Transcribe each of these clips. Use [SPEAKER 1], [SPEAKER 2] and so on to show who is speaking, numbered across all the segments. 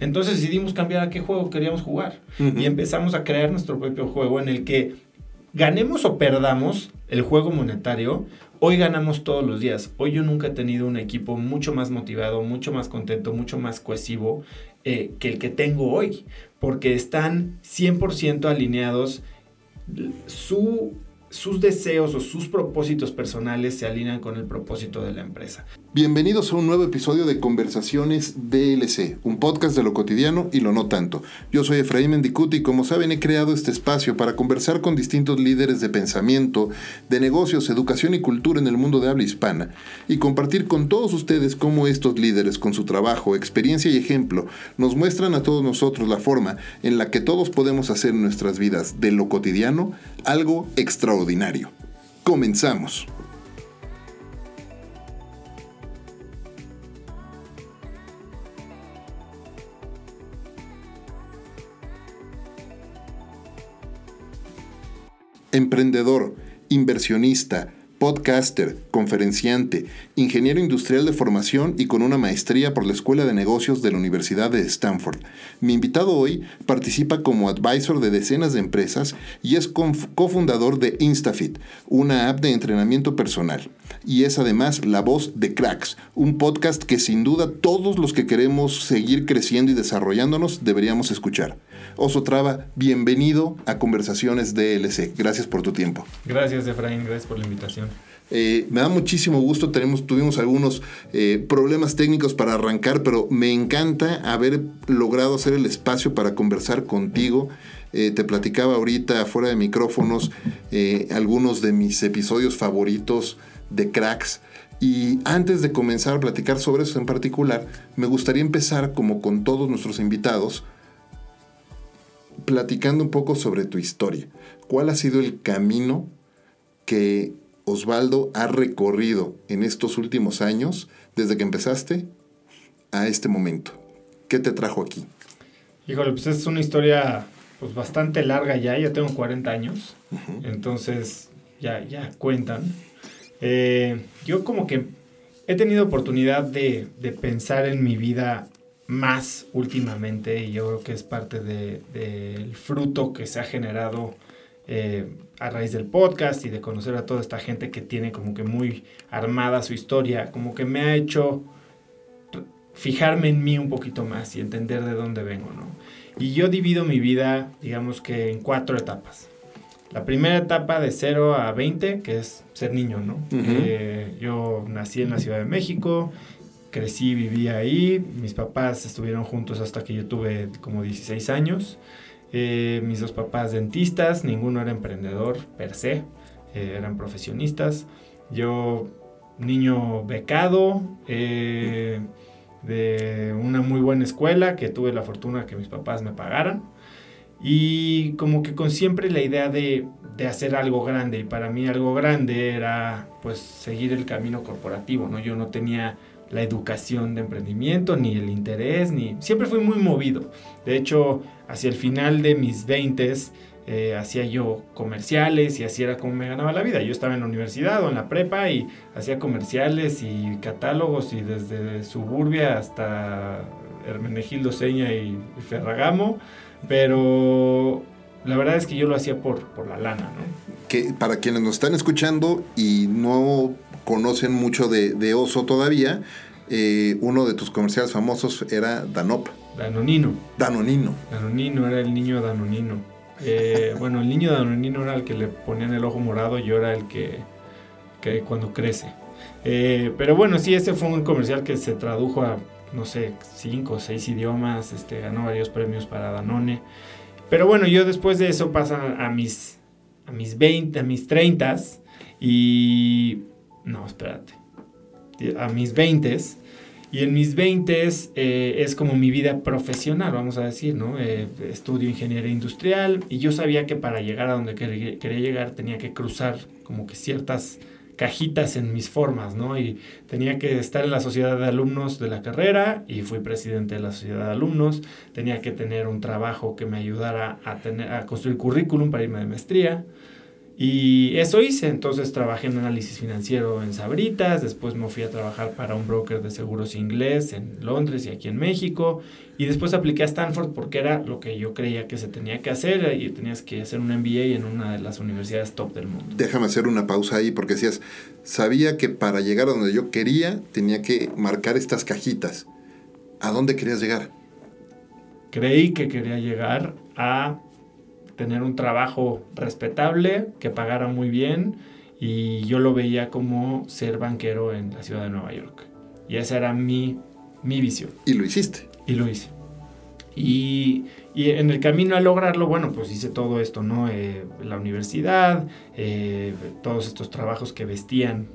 [SPEAKER 1] Entonces decidimos cambiar a qué juego queríamos jugar. Y empezamos a crear nuestro propio juego en el que ganemos o perdamos el juego monetario, hoy ganamos todos los días. Hoy yo nunca he tenido un equipo mucho más motivado, mucho más contento, mucho más cohesivo eh, que el que tengo hoy. Porque están 100% alineados. Su sus deseos o sus propósitos personales se alinean con el propósito de la empresa.
[SPEAKER 2] Bienvenidos a un nuevo episodio de Conversaciones DLC, un podcast de lo cotidiano y lo no tanto. Yo soy Efraín Mendicuti y como saben he creado este espacio para conversar con distintos líderes de pensamiento, de negocios, educación y cultura en el mundo de habla hispana y compartir con todos ustedes cómo estos líderes con su trabajo, experiencia y ejemplo nos muestran a todos nosotros la forma en la que todos podemos hacer en nuestras vidas de lo cotidiano algo extraordinario. Comenzamos. Emprendedor, inversionista, podcaster, conferenciante, ingeniero industrial de formación y con una maestría por la Escuela de Negocios de la Universidad de Stanford. Mi invitado hoy participa como advisor de decenas de empresas y es cofundador de InstaFit, una app de entrenamiento personal. Y es además la voz de Cracks, un podcast que sin duda todos los que queremos seguir creciendo y desarrollándonos deberíamos escuchar. Oso Traba, bienvenido a Conversaciones DLC. Gracias por tu tiempo.
[SPEAKER 1] Gracias, Efraín. Gracias por la invitación.
[SPEAKER 2] Eh, me da muchísimo gusto, tenemos, tuvimos algunos eh, problemas técnicos para arrancar, pero me encanta haber logrado hacer el espacio para conversar contigo. Eh, te platicaba ahorita fuera de micrófonos algunos de mis episodios favoritos de Cracks. Y antes de comenzar a platicar sobre eso en particular, me gustaría empezar, como con todos nuestros invitados, platicando un poco sobre tu historia. ¿Cuál ha sido el camino que Osvaldo ha recorrido en estos últimos años, desde que empezaste a este momento? ¿Qué te trajo aquí?
[SPEAKER 1] Híjole, pues es una historia pues, bastante larga ya, ya tengo 40 años, entonces ya, ya cuentan. Eh, yo como que he tenido oportunidad de, de pensar en mi vida más últimamente y yo creo que es parte del fruto que se ha generado eh, a raíz del podcast y de conocer a toda esta gente que tiene como que muy armada su historia, como que me ha hecho fijarme en mí un poquito más y entender de dónde vengo, ¿no? Y yo divido mi vida, digamos que en cuatro etapas. La primera etapa de 0 a 20, que es ser niño, ¿no? Eh, yo nací en la Ciudad de México, crecí, viví ahí. Mis papás estuvieron juntos hasta que yo tuve como 16 años. Eh, mis dos papás dentistas, ninguno era emprendedor per se, eh, eran profesionistas. Yo, niño becado, eh, de una muy buena escuela, que tuve la fortuna que mis papás me pagaran. Y como que con siempre la idea de, de, hacer algo grande. Y para mí algo grande era pues seguir el camino corporativo, ¿no? Yo no tenía la educación de emprendimiento, ni el interés, ni... Siempre fui muy movido. De hecho, hacia el final de mis 20 eh, hacía yo comerciales y así era como me ganaba la vida. Yo estaba en la universidad o en la prepa y hacía comerciales y catálogos y desde Suburbia hasta Hermenegildo Seña y Ferragamo, pero la verdad es que yo lo hacía por, por la lana, ¿no?
[SPEAKER 2] Que para quienes nos están escuchando y no conocen mucho de, Oso todavía, eh, uno de tus comerciales famosos era Danop.
[SPEAKER 1] Danonino.
[SPEAKER 2] Danonino.
[SPEAKER 1] Danonino, era el niño Danonino. Eh, bueno, el niño Danonino era el que le ponían el ojo morado, yo era el que, que cuando crece. Eh, pero bueno, sí, ese fue un comercial que se tradujo a, no sé, cinco o seis idiomas, este, ganó varios premios para Danone. Pero bueno, yo después de eso pasa a mis, a mis 20, a mis 30 y... No, espérate. A mis 20 y en mis 20 eh, es como mi vida profesional, vamos a decir, ¿no? Eh, estudio ingeniería industrial y yo sabía que para llegar a donde quería, llegar tenía que cruzar como que ciertas cajitas en mis formas, ¿no? Y tenía que estar en la sociedad de alumnos de la carrera y fui presidente de la sociedad de alumnos. Tenía que tener un trabajo que me ayudara a, tener, a construir currículum para irme de maestría. Y eso hice, entonces trabajé en análisis financiero en Sabritas, después me fui a trabajar para un broker de seguros inglés en Londres y aquí en México, y después apliqué a Stanford porque era lo que yo creía que se tenía que hacer y tenías que hacer un MBA en una de las universidades top del mundo.
[SPEAKER 2] Déjame hacer una pausa ahí porque decías, sabía que para llegar a donde yo quería tenía que marcar estas cajitas. ¿A dónde querías llegar?
[SPEAKER 1] Creí que quería llegar a tener un trabajo respetable, que pagara muy bien y yo lo veía como ser banquero en la ciudad de Nueva York. Y esa era mi, mi visión.
[SPEAKER 2] Y lo hiciste.
[SPEAKER 1] Y lo hice. Y, y en el camino a lograrlo, bueno, pues hice todo esto, ¿no? Eh, la universidad, eh, todos estos trabajos que vestían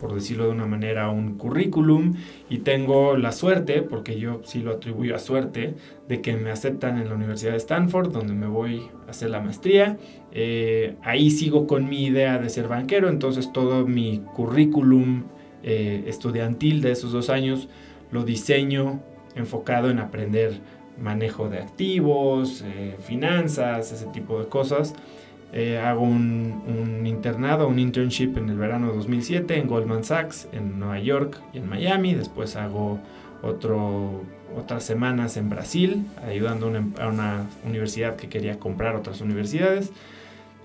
[SPEAKER 1] por decirlo de una manera, un currículum y tengo la suerte, porque yo sí lo atribuyo a suerte, de que me aceptan en la Universidad de Stanford, donde me voy a hacer la maestría. Eh, ahí sigo con mi idea de ser banquero, entonces todo mi currículum eh, estudiantil de esos dos años lo diseño enfocado en aprender manejo de activos, eh, finanzas, ese tipo de cosas. Eh, hago un, internado, un internship en el verano de 2007 en Goldman Sachs, en Nueva York y en Miami. Después hago otro, otras semanas en Brasil, ayudando una, a una universidad que quería comprar otras universidades.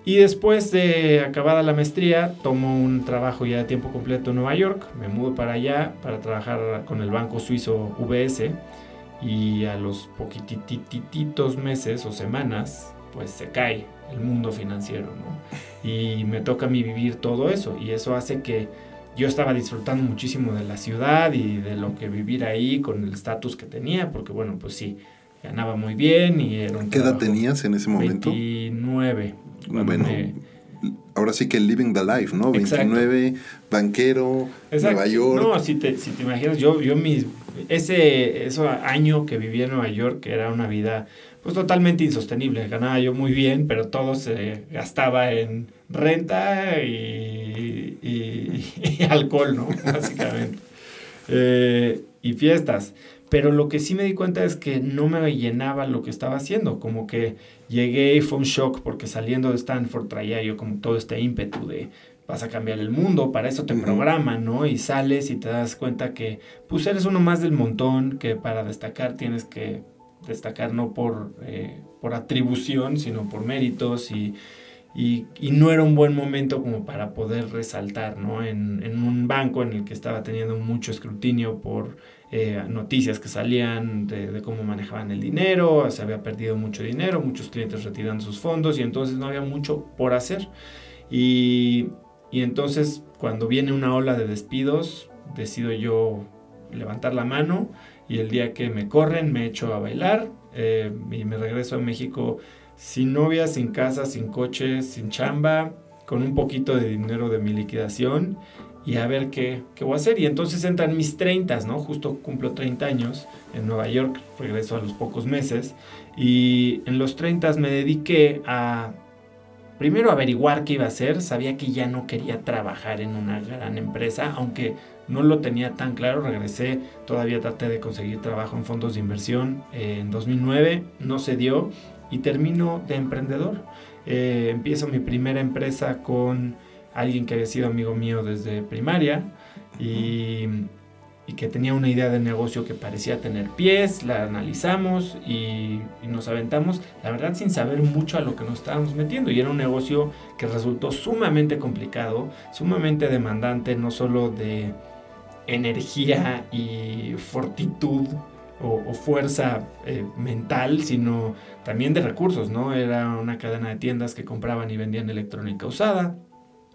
[SPEAKER 1] Y después de acabada la maestría, tomo un trabajo ya de tiempo completo en Nueva York, me mudo para allá para trabajar con el banco suizo UBS y a los poquitititos meses o semanas, pues se cae el mundo financiero, ¿no? Y me toca a mí vivir todo eso y eso hace que yo estaba disfrutando muchísimo de la ciudad y de lo que vivir ahí con el estatus que tenía, porque bueno, pues sí, ganaba muy bien y era un
[SPEAKER 2] ¿Qué edad tenías en ese momento?
[SPEAKER 1] 29.
[SPEAKER 2] Bueno, ahora sí que living the life, ¿no? 29, banquero, Nueva York.
[SPEAKER 1] No, si te, si te imaginas, yo, yo mis, ese, ese año que viví en Nueva York, que era una vida pues totalmente insostenible. Ganaba yo muy bien, pero todo se gastaba en renta y, y, alcohol, ¿no? Básicamente. Eh, y fiestas. Pero lo que sí me di cuenta es que no me llenaba lo que estaba haciendo. Como que llegué y fue un shock porque saliendo de Stanford traía yo como todo este ímpetu de vas a cambiar el mundo, para eso te programan, ¿no? Y sales y te das cuenta que pues eres uno más del montón, que para destacar tienes que destacar no por, eh, por atribución, sino por méritos y, y, no era un buen momento como para poder resaltar, ¿no? En, en un banco en el que estaba teniendo mucho escrutinio por eh, noticias que salían de, de, cómo manejaban el dinero, se había perdido mucho dinero, muchos clientes retirando sus fondos y entonces no había mucho por hacer. Y, y entonces cuando viene una ola de despidos, decido yo levantar la mano y el día que me corren me echo a bailar eh, y me regreso a México sin novia, sin casa, sin coche, sin chamba, con un poquito de dinero de mi liquidación y a ver qué, qué voy a hacer. Y entonces entran mis 30, ¿no? Justo cumplo 30 años en Nueva York, regreso a los pocos meses y en los 30 me dediqué a primero averiguar qué iba a hacer, sabía que ya no quería trabajar en una gran empresa, aunque no lo tenía tan claro, regresé, todavía traté de conseguir trabajo en fondos de inversión eh, en 2009, no se dio y termino de emprendedor. Eh, empiezo mi primera empresa con alguien que había sido amigo mío desde primaria y y que tenía una idea de negocio que parecía tener pies, la analizamos y, nos aventamos, la verdad sin saber mucho a lo que nos estábamos metiendo. Y era un negocio que resultó sumamente complicado, sumamente demandante, no solo de energía y fortitud o, fuerza eh, mental, sino también de recursos, ¿no? Era una cadena de tiendas que compraban y vendían electrónica usada.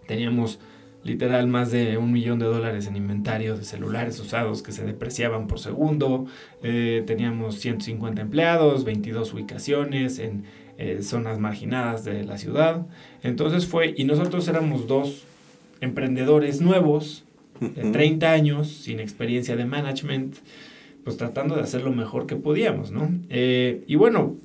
[SPEAKER 1] Teníamos literal más de un millón de dólares en inventario de celulares usados que se depreciaban por segundo. Eh, teníamos 150 empleados, 22 ubicaciones en eh, zonas marginadas de la ciudad. Entonces fue, y nosotros éramos dos emprendedores nuevos, de 30 años, sin experiencia de management, pues tratando de hacer lo mejor que podíamos, ¿no? Eh, y bueno,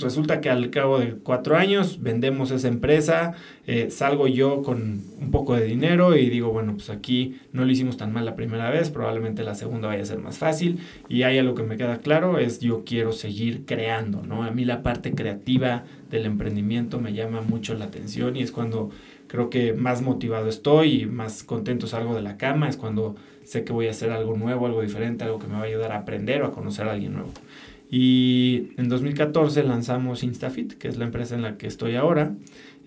[SPEAKER 1] resulta que al cabo de cuatro años vendemos esa empresa, eh, salgo yo con un poco de dinero y digo, bueno, pues aquí no lo hicimos tan mal la primera vez, probablemente la segunda vaya a ser más fácil y hay algo que me queda claro, es yo quiero seguir creando, ¿no? A mí la parte creativa del emprendimiento me llama mucho la atención y es cuando creo que más motivado estoy y más contento salgo de la cama, es cuando sé que voy a hacer algo nuevo, algo diferente, algo que me va a ayudar a aprender o a conocer a alguien nuevo. Y en 2014 lanzamos Instafit, que es la empresa en la que estoy ahora.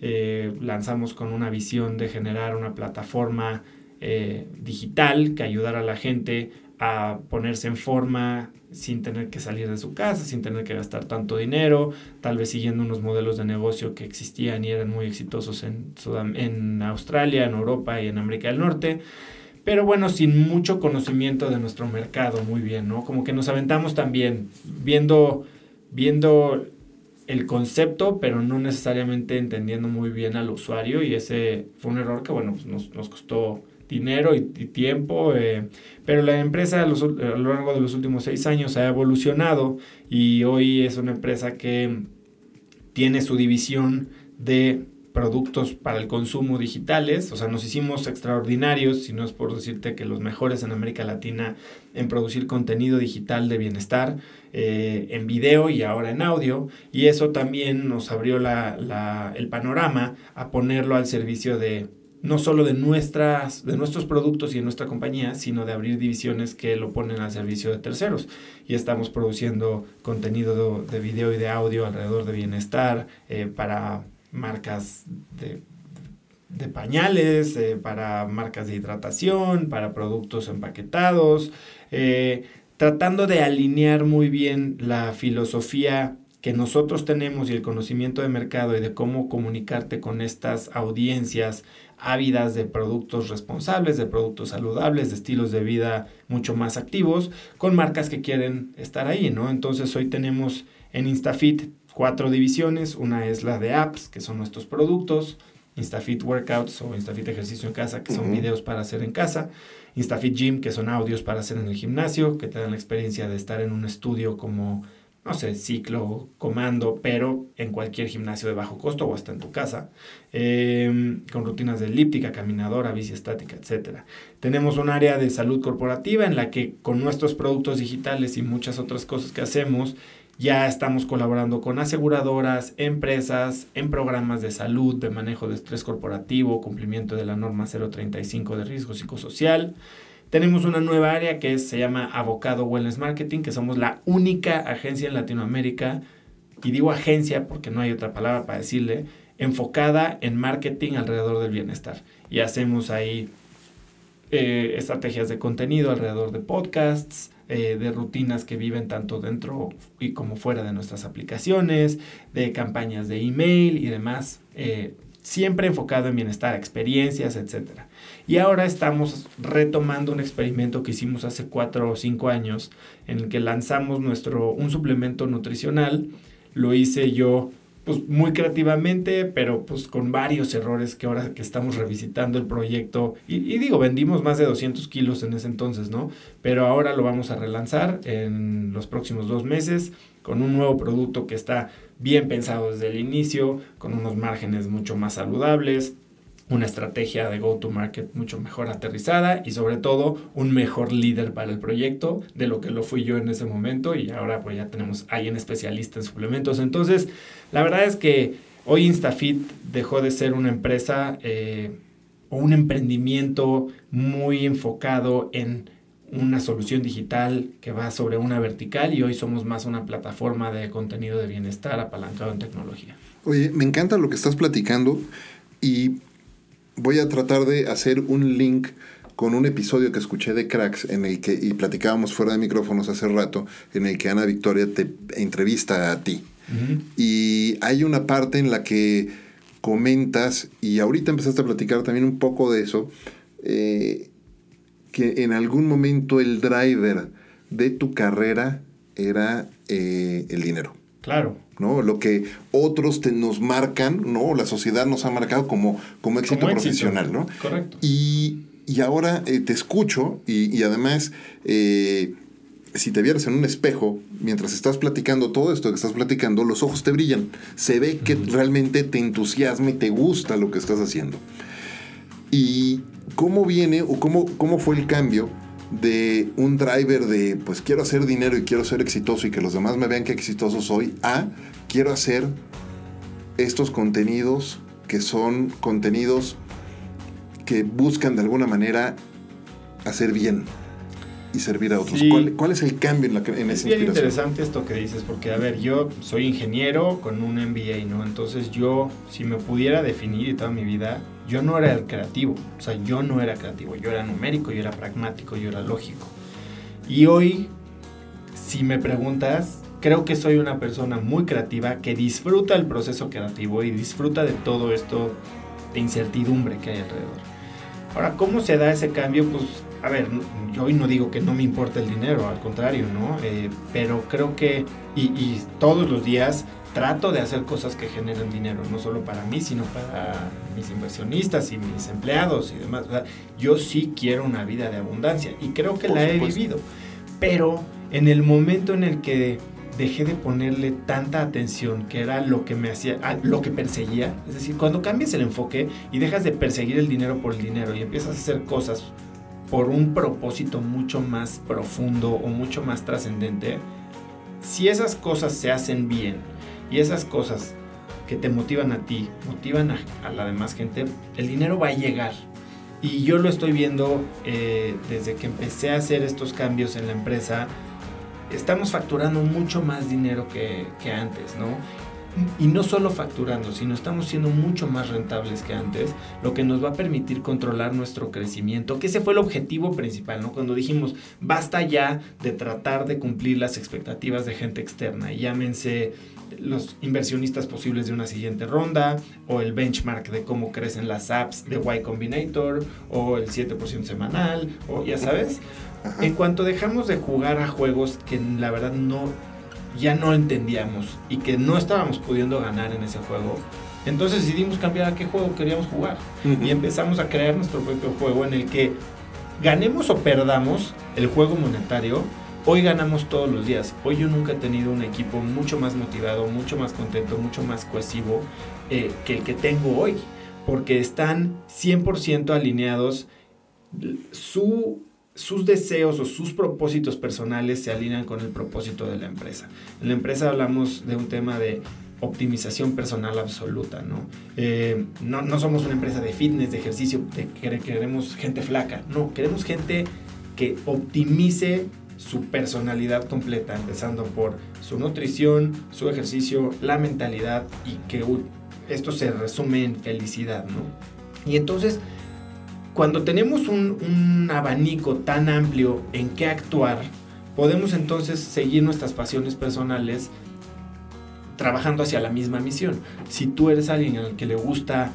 [SPEAKER 1] Eh, lanzamos con una visión de generar una plataforma eh, digital que ayudara a la gente a ponerse en forma sin tener que salir de su casa, sin tener que gastar tanto dinero, tal vez siguiendo unos modelos de negocio que existían y eran muy exitosos en, en Australia, en Europa y en América del Norte pero bueno, sin mucho conocimiento de nuestro mercado, muy bien, ¿no? Como que nos aventamos también viendo, viendo el concepto, pero no necesariamente entendiendo muy bien al usuario y ese fue un error que, bueno, pues nos, nos costó dinero y, tiempo, eh, pero la empresa a, lo largo de los últimos seis años ha evolucionado y hoy es una empresa que tiene su división de productos para el consumo digitales, o sea, nos hicimos extraordinarios, si no es por decirte que los mejores en América Latina en producir contenido digital de bienestar, eh, en video y ahora en audio, y eso también nos abrió la, el panorama a ponerlo al servicio de no solo de, nuestras, de nuestros productos y de nuestra compañía, sino de abrir divisiones que lo ponen al servicio de terceros. Y estamos produciendo contenido de, video y de audio alrededor de bienestar eh, para marcas de, pañales, eh, para marcas de hidratación, para productos empaquetados, eh, tratando de alinear muy bien la filosofía que nosotros tenemos y el conocimiento de mercado y de cómo comunicarte con estas audiencias ávidas de productos responsables, de productos saludables, de estilos de vida mucho más activos, con marcas que quieren estar ahí, ¿no? Entonces hoy tenemos en InstaFit cuatro divisiones. Una es la de apps, que son nuestros productos. InstaFit Workouts o InstaFit Ejercicio en Casa, que son videos para hacer en casa. InstaFit Gym, que son audios para hacer en el gimnasio, que te dan la experiencia de estar en un estudio como, no sé, ciclo, comando, pero en cualquier gimnasio de bajo costo o hasta en tu casa, em, con rutinas de elíptica, caminadora, bici estática, etc. Tenemos un área de salud corporativa en la que con nuestros productos digitales y muchas otras cosas que hacemos, ya estamos colaborando con aseguradoras, empresas, en programas de salud, de manejo de estrés corporativo, cumplimiento de la norma 035 de riesgo psicosocial. Tenemos una nueva área que se llama Avocado Wellness Marketing, que somos la única agencia en Latinoamérica, y digo agencia porque no hay otra palabra para decirle, enfocada en marketing alrededor del bienestar. Y hacemos ahí eh, estrategias de contenido alrededor de podcasts, eh, de rutinas que viven tanto dentro y como fuera de nuestras aplicaciones, de campañas de email y demás, eh, siempre enfocado en bienestar, experiencias, etc. Y ahora estamos retomando un experimento que hicimos hace cuatro o cinco años, en el que lanzamos nuestro, un suplemento nutricional, lo hice yo pues muy creativamente, pero pues con varios errores que ahora que estamos revisitando el proyecto, y, digo, vendimos más de 200 kilos en ese entonces, ¿no? Pero ahora lo vamos a relanzar en los próximos dos meses con un nuevo producto que está bien pensado desde el inicio, con unos márgenes mucho más saludables, una estrategia de go-to-market mucho mejor aterrizada y sobre todo un mejor líder para el proyecto de lo que lo fui yo en ese momento y ahora pues ya tenemos alguien especialista en suplementos. Entonces, la verdad es que hoy InstaFit dejó de ser una empresa eh, o un emprendimiento muy enfocado en una solución digital que va sobre una vertical y hoy somos más una plataforma de contenido de bienestar apalancado en tecnología.
[SPEAKER 2] Oye, me encanta lo que estás platicando y voy a tratar de hacer un link con un episodio que escuché de Cracks en el que, y platicábamos fuera de micrófonos hace rato, en el que Ana Victoria te entrevista a ti. Y hay una parte en la que comentas, y ahorita empezaste a platicar también un poco de eso, eh, que en algún momento el driver de tu carrera era eh, el dinero.
[SPEAKER 1] Claro.
[SPEAKER 2] ¿No? Lo que otros te, nos marcan, ¿no? La sociedad nos ha marcado como, como éxito profesional, ¿no?
[SPEAKER 1] Correcto.
[SPEAKER 2] Y, ahora eh, te escucho y, además, eh, si te vieras en un espejo, mientras estás platicando todo esto que estás platicando, los ojos te brillan. Se ve que realmente te entusiasma y te gusta lo que estás haciendo. ¿Y cómo viene o cómo, cómo fue el cambio? De un driver de pues quiero hacer dinero y quiero ser exitoso y que los demás me vean que exitoso soy a quiero hacer estos contenidos que son contenidos que buscan de alguna manera hacer bien y servir a otros. ¿Cuál, es el cambio en, la, en
[SPEAKER 1] es bien interesante esto que dices, porque a ver, yo soy ingeniero con un MBA, ¿no? Entonces yo, si me pudiera definir toda mi vida, yo no era el creativo, o sea, yo no era creativo, yo era numérico, yo era pragmático, yo era lógico. Y hoy, si me preguntas, creo que soy una persona muy creativa que disfruta el proceso creativo y disfruta de todo esto de incertidumbre que hay alrededor. Ahora, ¿cómo se da ese cambio? Pues, a ver, yo hoy no digo que no me importa el dinero, al contrario, ¿no? Eh, pero creo que, y, y todos los días trato de hacer cosas que generen dinero, no solo para mí, sino para mis inversionistas y mis empleados y demás. yo sí quiero una vida de abundancia y creo que la he vivido. Pero en el momento en el que dejé de ponerle tanta atención, que era lo que me hacía, lo que perseguía, es decir, cuando cambias el enfoque y dejas de perseguir el dinero por el dinero y empiezas a hacer cosas por un propósito mucho más profundo o mucho más trascendente, si esas cosas se hacen bien, y esas cosas que te motivan a ti, motivan a, la demás gente, el dinero va a llegar. Y yo lo estoy viendo eh, desde que empecé a hacer estos cambios en la empresa. Estamos facturando mucho más dinero que, antes, ¿no? y no solo facturando, sino estamos siendo mucho más rentables que antes, lo que nos va a permitir controlar nuestro crecimiento, que ese fue el objetivo principal, ¿no? Cuando dijimos, basta ya de tratar de cumplir las expectativas de gente externa, llámense los inversionistas posibles de una siguiente ronda, o el benchmark de cómo crecen las apps de Y Combinator, o el 7% semanal, o ya sabes. En cuanto dejamos de jugar a juegos que la verdad no ya no entendíamos y que no estábamos pudiendo ganar en ese juego, entonces decidimos cambiar a qué juego queríamos jugar. Y empezamos a crear nuestro propio juego en el que ganemos o perdamos el juego monetario, hoy ganamos todos los días. Hoy yo nunca he tenido un equipo mucho más motivado, mucho más contento, mucho más cohesivo eh, que el que tengo hoy. Porque están 100% alineados. Su sus deseos o sus propósitos personales se alinean con el propósito de la empresa. En la empresa hablamos de un tema de optimización personal absoluta, ¿no? Eh, no, somos una empresa de fitness, de ejercicio, de que queremos gente flaca, no, queremos gente que optimice su personalidad completa, empezando por su nutrición, su ejercicio, la mentalidad y que esto se resume en felicidad, ¿no? Y entonces cuando tenemos un, abanico tan amplio en qué actuar, podemos entonces seguir nuestras pasiones personales trabajando hacia la misma misión. Si tú eres alguien al que le gusta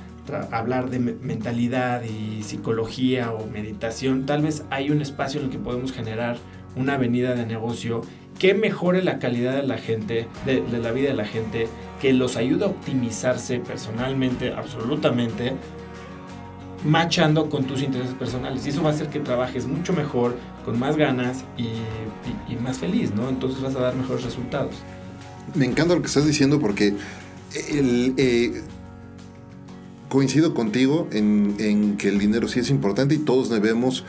[SPEAKER 1] hablar de mentalidad y psicología o meditación, tal vez hay un espacio en el que podemos generar una avenida de negocio que mejore la calidad de la gente, de, la vida de la gente, que los ayude a optimizarse personalmente, absolutamente, machando con tus intereses personales. Y eso va a hacer que trabajes mucho mejor, con más ganas y, más feliz, ¿no? Entonces vas a dar mejores resultados.
[SPEAKER 2] Me encanta lo que estás diciendo porque eh, coincido contigo en, en, que el dinero sí es importante y todos debemos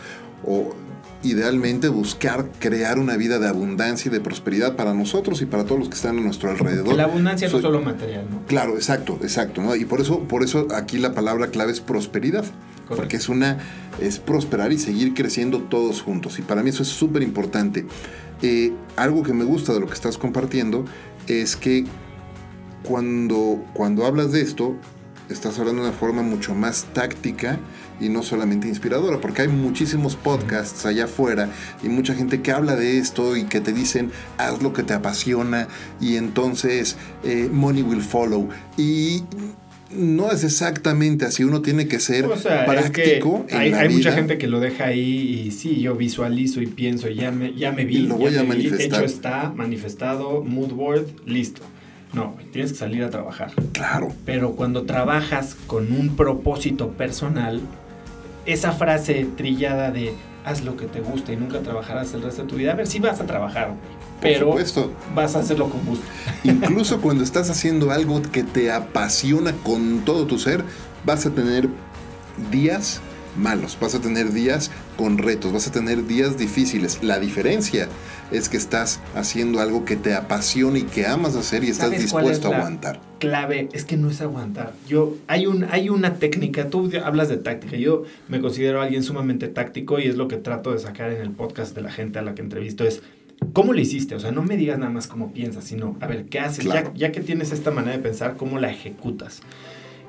[SPEAKER 2] idealmente buscar crear una vida de abundancia y de prosperidad para nosotros y para todos los que están a nuestro alrededor.
[SPEAKER 1] La abundancia no es solo material, ¿no?
[SPEAKER 2] Claro, exacto, exacto, ¿no? Y por eso, por eso aquí la palabra clave es prosperidad. Porque es una, es prosperar y seguir creciendo todos juntos. Y para mí eso es súper importante. Eh, algo que me gusta de lo que estás compartiendo es que cuando, cuando hablas de esto, estás hablando de una forma mucho más táctica y no solamente inspiradora, porque hay muchísimos podcasts allá afuera y mucha gente que habla de esto y que te dicen haz lo que te apasiona y entonces eh, money will follow. Y no es exactamente así, uno tiene que ser práctico.
[SPEAKER 1] hay, hay mucha gente que lo deja ahí y sí, yo visualizo y pienso, ya me, ya me vi,
[SPEAKER 2] lo voy a manifestar.
[SPEAKER 1] hecho está, manifestado, mood board, listo. No, tienes que salir a trabajar.
[SPEAKER 2] Claro.
[SPEAKER 1] Pero cuando trabajas con un propósito personal, esa frase trillada de haz lo que te gusta y nunca trabajarás el resto de tu vida, a ver si vas a trabajar, pero vas a hacerlo con gusto.
[SPEAKER 2] Incluso cuando estás haciendo algo que te apasiona con todo tu ser, vas a tener días malos, vas a tener días con retos, vas a tener días difíciles. La diferencia es que estás haciendo algo que te apasiona y que amas hacer y estás dispuesto a aguantar.
[SPEAKER 1] Clave es que no es aguantar. Yo hay un hay una técnica, tú hablas de táctica. Yo me considero alguien sumamente táctico y es lo que trato de sacar en el podcast de la gente a la que entrevisto es ¿Cómo lo hiciste? O sea, no me digas nada más cómo piensas, sino, a ver, ¿qué haces? Ya, ya, que tienes esta manera de pensar, ¿cómo la ejecutas?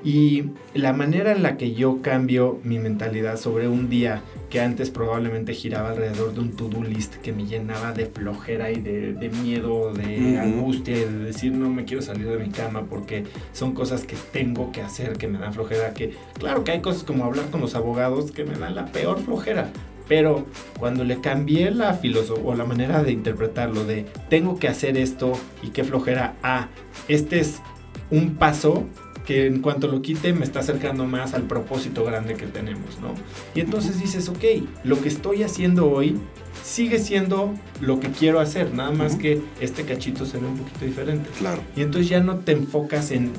[SPEAKER 1] Y la manera en la que yo cambio mi mentalidad sobre un día que antes probablemente giraba alrededor de un to-do list que me llenaba de flojera y de, miedo, de angustia y de decir no me quiero salir de mi cama porque son cosas que tengo que hacer que me dan flojera. Que claro que hay cosas como hablar con los abogados que me dan la peor flojera. Pero cuando le cambié la filosofía o la manera de interpretarlo de tengo que hacer esto y qué flojera a este es un paso que en cuanto lo quite me está acercando más al propósito grande que tenemos, ¿no? Y entonces dices, ok, lo que estoy haciendo hoy sigue siendo lo que quiero hacer, nada más que este cachito se ve un poquito diferente.
[SPEAKER 2] Claro.
[SPEAKER 1] Y entonces ya no te enfocas en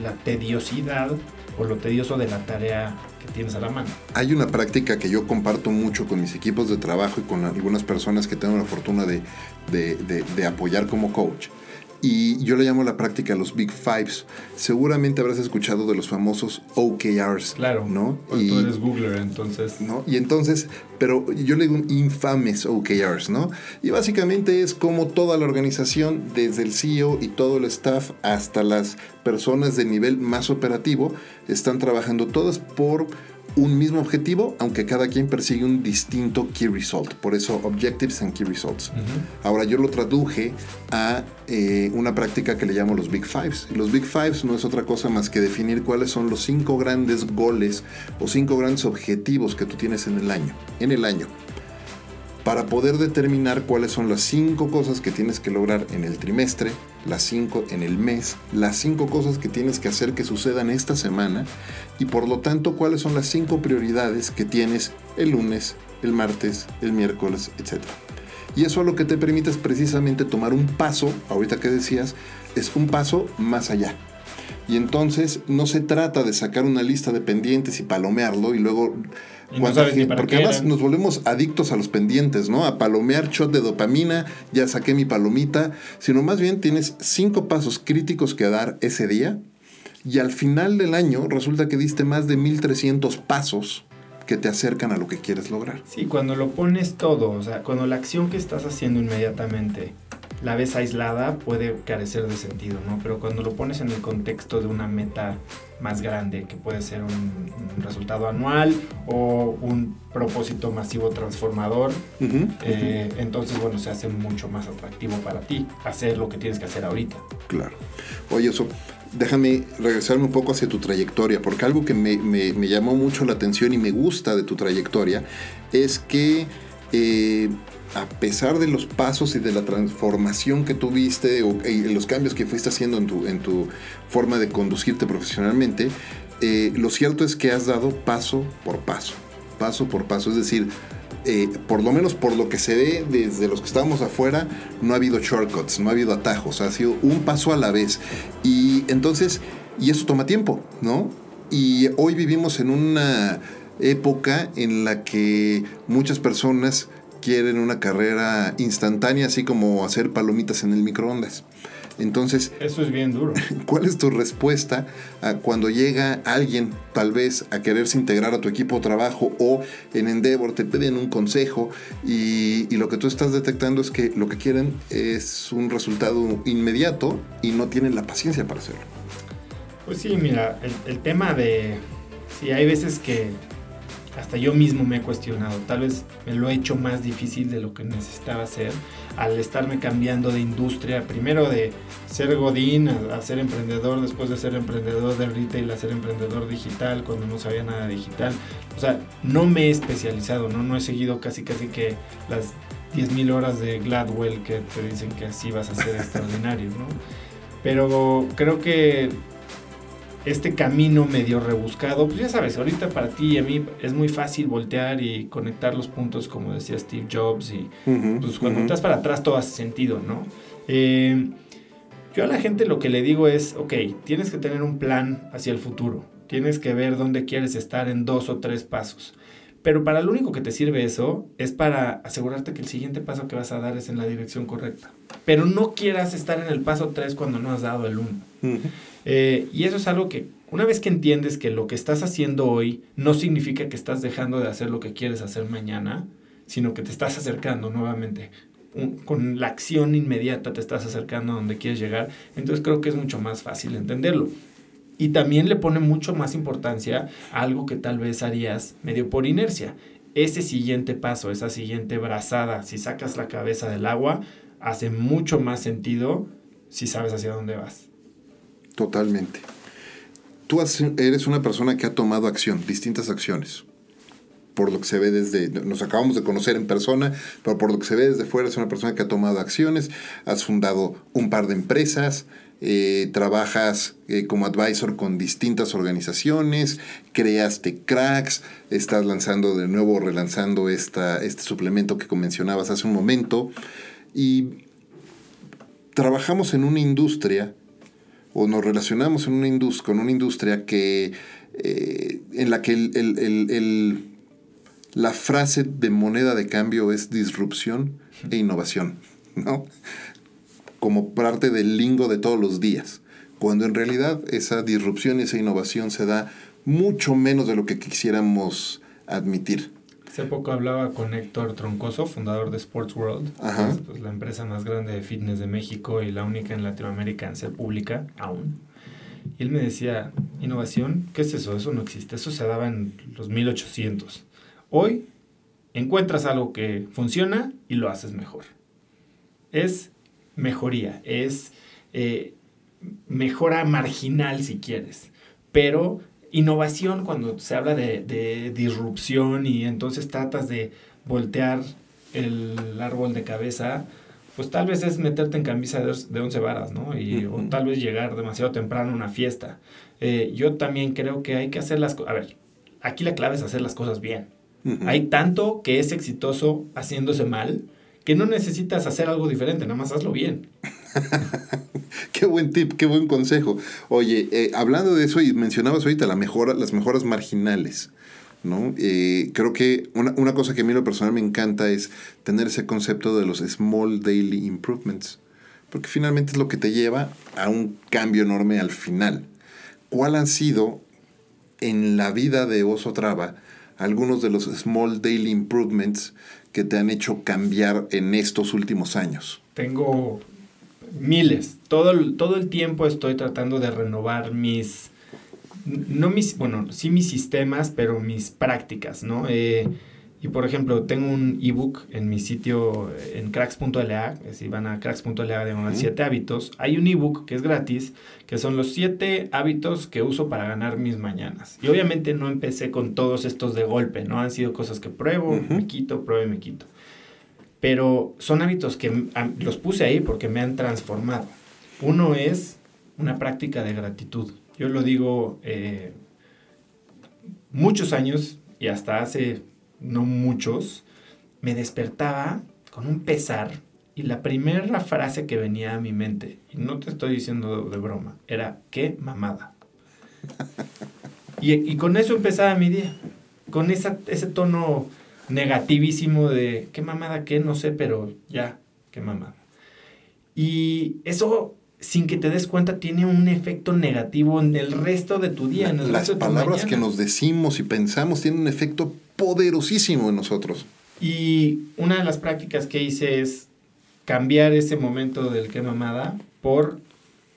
[SPEAKER 1] la tediosidad o lo tedioso de la tarea que tienes a la mano.
[SPEAKER 2] Hay una práctica que yo comparto mucho con mis equipos de trabajo y con algunas personas que tengo la fortuna de, de apoyar como coach y yo le llamo la práctica los Big Fives. Seguramente habrás escuchado de los famosos OKRs.
[SPEAKER 1] Claro.
[SPEAKER 2] ¿no?
[SPEAKER 1] y, tú eres Googler, entonces.
[SPEAKER 2] ¿no? Y entonces, pero yo le digo un infames OKRs, ¿no? Y básicamente es como toda la organización, desde el CEO y todo el staff hasta las personas de nivel más operativo, están trabajando todas por un mismo objetivo, aunque cada quien persigue un distinto key result. Por eso, objectives and key results. Ahora, yo lo traduje a eh, una práctica que le llamo los Big Fives. Los Big Fives no es otra cosa más que definir cuáles son los cinco grandes goles o cinco grandes objetivos que tú tienes en el año. En el año para poder determinar cuáles son las cinco cosas que tienes que lograr en el trimestre, las cinco en el mes, las cinco cosas que tienes que hacer que sucedan esta semana y por lo tanto cuáles son las cinco prioridades que tienes el lunes, el martes, el miércoles, etc. Y eso lo que te permite es precisamente tomar un paso, ahorita que decías, es un paso más allá. Y entonces no se trata de sacar una lista de pendientes y palomearlo y luego porque además nos volvemos adictos a los pendientes, ¿no? A palomear shot de dopamina, ya saqué mi palomita, sino más bien tienes cinco pasos críticos que dar ese día y al final del año resulta que diste más de 1300 pasos que te acercan a lo que quieres lograr.
[SPEAKER 1] Sí, cuando lo pones todo, o sea, cuando la acción que estás haciendo inmediatamente la ves aislada puede carecer de sentido, ¿no? Pero cuando lo pones en el contexto de una meta más grande, que puede ser un, resultado anual o un propósito masivo transformador, eh, entonces, bueno, se hace mucho más atractivo para ti hacer lo que tienes que hacer ahorita.
[SPEAKER 2] Claro. Oye, eso, déjame regresarme un poco hacia tu trayectoria, porque algo que me, me, llamó mucho la atención y me gusta de tu trayectoria es que... Eh, a pesar de los pasos y de la transformación que tuviste o, y los cambios que fuiste haciendo en tu, en tu forma de conducirte profesionalmente, eh, lo cierto es que has dado paso por paso, paso por paso. Es decir, eh, por lo menos por lo que se ve desde los que estábamos afuera, no ha habido shortcuts, no ha habido atajos, ha sido un paso a la vez. Y entonces, y eso toma tiempo, ¿no? Y hoy vivimos en una época en la que muchas personas quieren una carrera instantánea, así como hacer palomitas en el microondas. Entonces,
[SPEAKER 1] eso es bien duro.
[SPEAKER 2] ¿Cuál es tu respuesta a cuando llega alguien tal vez a quererse integrar a tu equipo de trabajo o en Endeavor te piden un consejo y, lo que tú estás detectando es que lo que quieren es un resultado inmediato y no tienen la paciencia para hacerlo?
[SPEAKER 1] Pues sí, mira, el, el tema de si hay veces que hasta yo mismo me he cuestionado. Tal vez me lo he hecho más difícil de lo que necesitaba hacer al estarme cambiando de industria, primero de ser godín a, ser emprendedor, después de ser emprendedor de retail a ser emprendedor digital cuando no sabía nada digital. O sea, no me he especializado, ¿no? No he seguido casi casi que las 10.000 horas de Gladwell que te dicen que así vas a ser extraordinario, ¿no? Pero creo que este camino medio rebuscado, pues ya sabes, ahorita para ti y a mí es muy fácil voltear y conectar los puntos, como decía Steve Jobs, y pues cuando estás para atrás todo hace sentido, ¿no? Eh, yo a la gente lo que le digo es, ok, tienes que tener un plan hacia el futuro, tienes que ver dónde quieres estar en dos o tres pasos. Pero para lo único que te sirve eso es para asegurarte que el siguiente paso que vas a dar es en la dirección correcta. Pero no quieras estar en el paso 3 cuando no has dado el 1. Eh, y eso es algo que una vez que entiendes que lo que estás haciendo hoy no significa que estás dejando de hacer lo que quieres hacer mañana, sino que te estás acercando nuevamente. con la acción inmediata te estás acercando a donde quieres llegar. Entonces creo que es mucho más fácil entenderlo. Y también le pone mucho más importancia a algo que tal vez harías medio por inercia. Ese siguiente paso, esa siguiente brazada, si sacas la cabeza del agua, hace mucho más sentido si sabes hacia dónde vas.
[SPEAKER 2] Totalmente. Tú eres una persona que ha tomado acción, distintas acciones. Por lo que se ve desde, nos acabamos de conocer en persona, pero por lo que se ve desde fuera es una persona que ha tomado acciones, has fundado un par de empresas, eh, trabajas eh, como advisor con distintas organizaciones, creaste cracks, estás lanzando de nuevo, relanzando esta, este suplemento que mencionabas hace un momento, y trabajamos en una industria o nos relacionamos en una con una industria que, eh, en la que el, la frase de moneda de cambio es disrupción e innovación, ¿no? Como parte del lingo de todos los días, cuando en realidad esa disrupción y esa innovación se da mucho menos de lo que quisiéramos admitir.
[SPEAKER 1] Hace poco hablaba con Héctor Troncoso, fundador de Sports World, pues, la empresa más grande de fitness de México y la única en Latinoamérica en ser pública aún. Y él me decía, innovación, ¿qué es eso? Eso no existe, eso se daba en los 1800. Hoy encuentras algo que funciona y lo haces mejor. Es mejoría, es eh, mejora marginal si quieres, pero innovación cuando se habla de, disrupción y entonces tratas de voltear el árbol de cabeza, pues tal vez es meterte en camisa de, once varas, ¿no? Y, O tal vez llegar demasiado temprano a una fiesta. Eh, yo también creo que hay que hacer las cosas... A ver, aquí la clave es hacer las cosas bien. Hay tanto que es exitoso haciéndose mal que no necesitas hacer algo diferente, nada más hazlo bien.
[SPEAKER 2] qué buen tip, qué buen consejo. Oye, eh, hablando de eso y mencionabas ahorita la mejora, las mejoras marginales. ¿no? Eh, creo que una, una, cosa que a mí lo personal me encanta es tener ese concepto de los small daily improvements, porque finalmente es lo que te lleva a un cambio enorme al final. ¿Cuál han sido en la vida de Oso Traba algunos de los small daily improvements que te han hecho cambiar en estos últimos años?
[SPEAKER 1] Tengo miles. Todo el, todo el tiempo estoy tratando de renovar mis, no mis, bueno, sí mis sistemas, pero mis prácticas, ¿no? Eh, y por ejemplo, tengo un ebook en mi sitio en cracks.la, si van a cracks.la de 7 hábitos, hay un ebook que es gratis, que son los 7 hábitos que uso para ganar mis mañanas. Y obviamente no empecé con todos estos de golpe, ¿no? Han sido cosas que pruebo, me quito, pruebo y me quito pero son hábitos que los puse ahí porque me han transformado. Uno es una práctica de gratitud. Yo lo digo eh, muchos años y hasta hace no muchos, me despertaba con un pesar y la primera frase que venía a mi mente, y no te estoy diciendo de, broma, era qué mamada. Y, y, con eso empezaba mi día, con esa, ese tono negativísimo de qué mamada, qué, no sé, pero ya, qué mamada. Y eso, sin que te des cuenta, tiene un efecto negativo en el resto de tu día. En
[SPEAKER 2] Las palabras que nos decimos y pensamos tienen un efecto poderosísimo en nosotros.
[SPEAKER 1] Y una de las prácticas que hice es cambiar ese momento del qué mamada por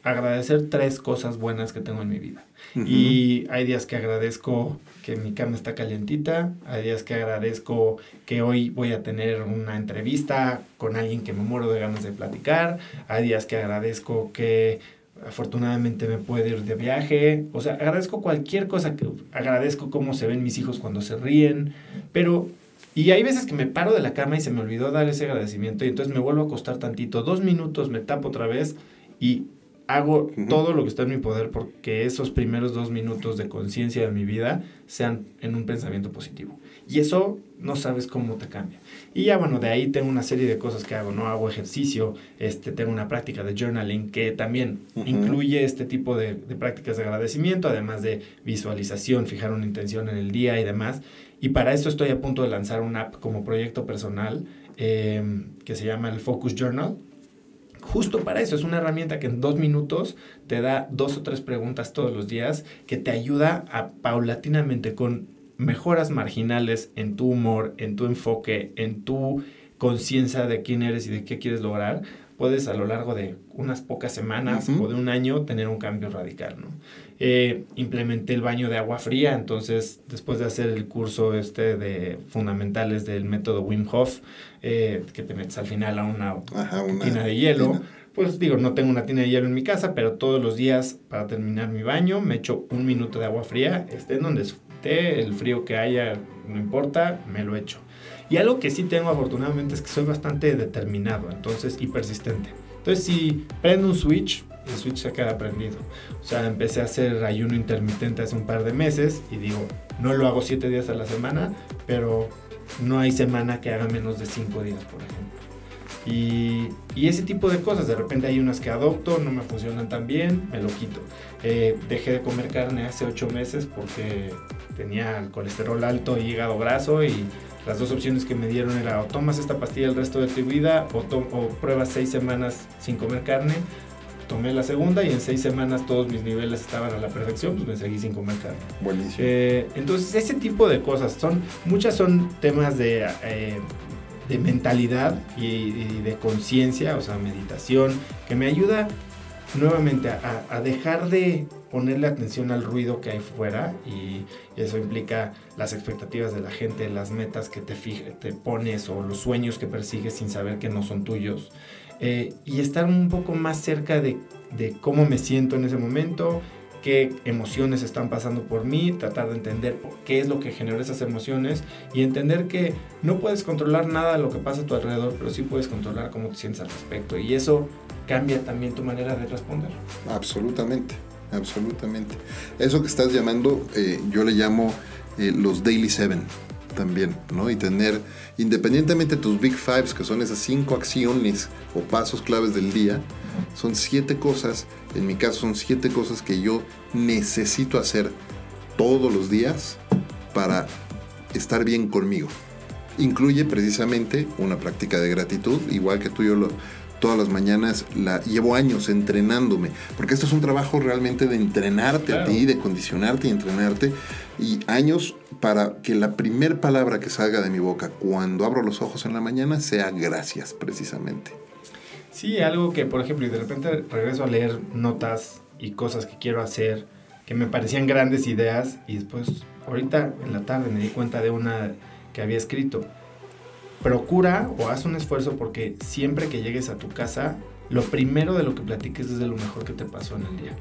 [SPEAKER 1] agradecer tres cosas buenas que tengo en mi vida. Y hay días que agradezco que mi cama está calientita, hay días que agradezco que hoy voy a tener una entrevista con alguien que me muero de ganas de platicar, hay días que agradezco que afortunadamente me puedo ir de viaje, o sea, agradezco cualquier cosa, que agradezco cómo se ven mis hijos cuando se ríen, pero y hay veces que me paro de la cama y se me olvidó dar ese agradecimiento y entonces me vuelvo a acostar tantito, dos minutos, me tapo otra vez y hago todo lo que está en mi poder porque esos primeros dos minutos de conciencia de mi vida sean en un pensamiento positivo. Y eso no sabes cómo te cambia. Y ya bueno, de ahí tengo una serie de cosas que hago, ¿no? Hago ejercicio, este, tengo una práctica de journaling que también incluye este tipo de, de, prácticas de agradecimiento, además de visualización, fijar una intención en el día y demás. Y para esto estoy a punto de lanzar una app como proyecto personal em, que se llama el Focus Journal. Justo para eso, es una herramienta que en dos minutos te da dos o tres preguntas todos los días que te ayuda a paulatinamente con mejoras marginales en tu humor, en tu enfoque, en tu conciencia de quién eres y de qué quieres lograr, puedes a lo largo de unas pocas semanas o de un año tener un cambio radical, ¿no? Eh, implementé el baño de agua fría, entonces después de hacer el curso este de fundamentales del método Wim Hof, eh, que te metes al final a una, tina de hielo, pues digo, no tengo una tina de hielo en mi casa, pero todos los días para terminar mi baño me echo un minuto de agua fría, esté en donde esté, el frío que haya, no importa, me lo echo. Y algo que sí tengo afortunadamente es que soy bastante determinado, entonces, y persistente. Entonces, si prendo un switch, el switch se queda prendido. O sea, empecé a hacer ayuno intermitente hace un par de meses y digo, no lo hago siete días a la semana, pero no hay semana que haga menos de cinco días, por ejemplo. Y, y, ese tipo de cosas, de repente hay unas que adopto, no me funcionan tan bien, me lo quito. Eh, dejé de comer carne hace ocho meses porque tenía el colesterol alto y hígado graso y las dos opciones que me dieron era o tomas esta pastilla el resto de tu vida o, o pruebas seis semanas sin comer carne tomé la segunda y en seis semanas todos mis niveles estaban a la perfección, pues me seguí sin comer carne.
[SPEAKER 2] Buenísimo.
[SPEAKER 1] Eh, entonces, ese tipo de cosas, son, muchas son temas de, eh, de mentalidad y, de conciencia, o sea, meditación, que me ayuda nuevamente a, dejar de ponerle atención al ruido que hay fuera y, eso implica las expectativas de la gente, las metas que te, te pones o los sueños que persigues sin saber que no son tuyos. Eh, y estar un poco más cerca de, de, cómo me siento en ese momento, qué emociones están pasando por mí, tratar de entender qué es lo que genera esas emociones y entender que no puedes controlar nada de lo que pasa a tu alrededor, pero sí puedes controlar cómo te sientes al respecto. Y eso cambia también tu manera de responder.
[SPEAKER 2] Absolutamente, absolutamente. Eso que estás llamando, eh, yo le llamo eh, los Daily Seven también, ¿no? Y tener, independientemente de tus Big Fives, que son esas cinco acciones o pasos claves del día, son siete cosas, en mi caso son siete cosas que yo necesito hacer todos los días para estar bien conmigo. Incluye precisamente una práctica de gratitud, igual que tú y yo lo, todas las mañanas, la, llevo años entrenándome, porque esto es un trabajo realmente de entrenarte a ti, de condicionarte y entrenarte, y años para que la primer palabra que salga de mi boca cuando abro los ojos en la mañana sea gracias, precisamente.
[SPEAKER 1] Sí, algo que, por ejemplo, y de repente regreso a leer notas y cosas que quiero hacer, que me parecían grandes ideas, y después, ahorita en la tarde me di cuenta de una que había escrito procura o haz un esfuerzo porque siempre que llegues a tu casa, lo primero de lo que platiques es de lo mejor que te pasó en el día.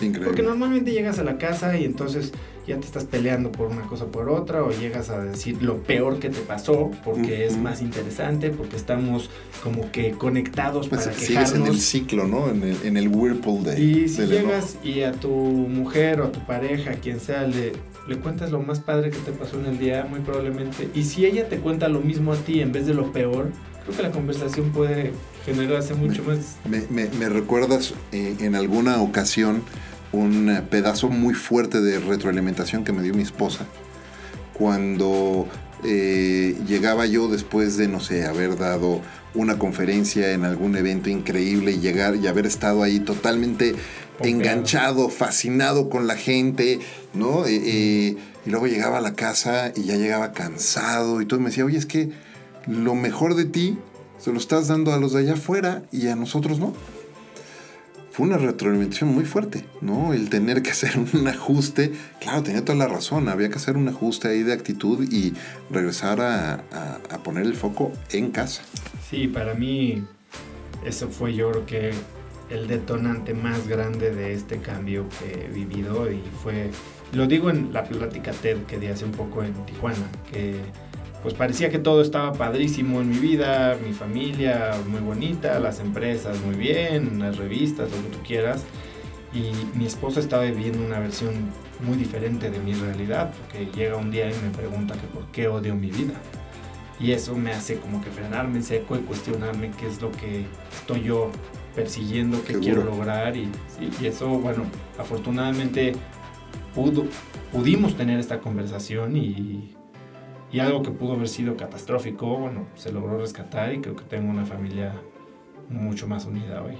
[SPEAKER 2] Increíble.
[SPEAKER 1] Porque normalmente llegas a la casa y entonces ya te estás peleando por una cosa o por otra, o llegas a decir lo peor que te pasó, porque es más interesante, porque estamos como que conectados
[SPEAKER 2] pues
[SPEAKER 1] para
[SPEAKER 2] sigues en el ciclo, ¿no? En el, en el whirlpool de...
[SPEAKER 1] Y si llegas y a tu mujer o a tu pareja, quien sea, le, le cuentas lo más padre que te pasó en el día, muy probablemente. Y si ella te cuenta lo mismo a ti en vez de lo peor, creo que la conversación puede generarse mucho más.
[SPEAKER 2] Me, recuerdas eh, en alguna ocasión un eh, pedazo muy fuerte de retroalimentación que me dio mi esposa cuando eh, llegaba yo después de, no sé, haber dado una conferencia en algún evento increíble y llegar y haber estado ahí totalmente enganchado, fascinado con la gente, ¿no? Eh, eh, y luego llegaba a la casa y ya llegaba cansado y todo. me decía, oye, es que lo mejor de ti se lo estás dando a los de allá afuera y a nosotros no. Fue una retroalimentación muy fuerte, ¿no? El tener que hacer un ajuste, claro, tenía toda la razón, había que hacer un ajuste ahí de actitud y regresar a, poner el foco en casa.
[SPEAKER 1] Sí, para mí eso fue yo creo que el detonante más grande de este cambio que he vivido y fue, lo digo en la plática TED que di hace un poco en Tijuana, que pues parecía que todo estaba padrísimo en mi vida, mi familia muy bonita, las empresas muy bien, las revistas, lo que tú quieras. Y mi esposa estaba viviendo una versión muy diferente de mi realidad, porque llega un día y me pregunta que por qué odio mi vida. Y eso me hace como que frenarme en seco y cuestionarme qué es lo que estoy yo persiguiendo, qué quiero lograr. Y, y, eso, bueno, afortunadamente pudo, pudimos tener esta conversación y y algo que pudo haber sido catastrófico, bueno, se logró rescatar y creo que tengo una familia mucho más unida hoy.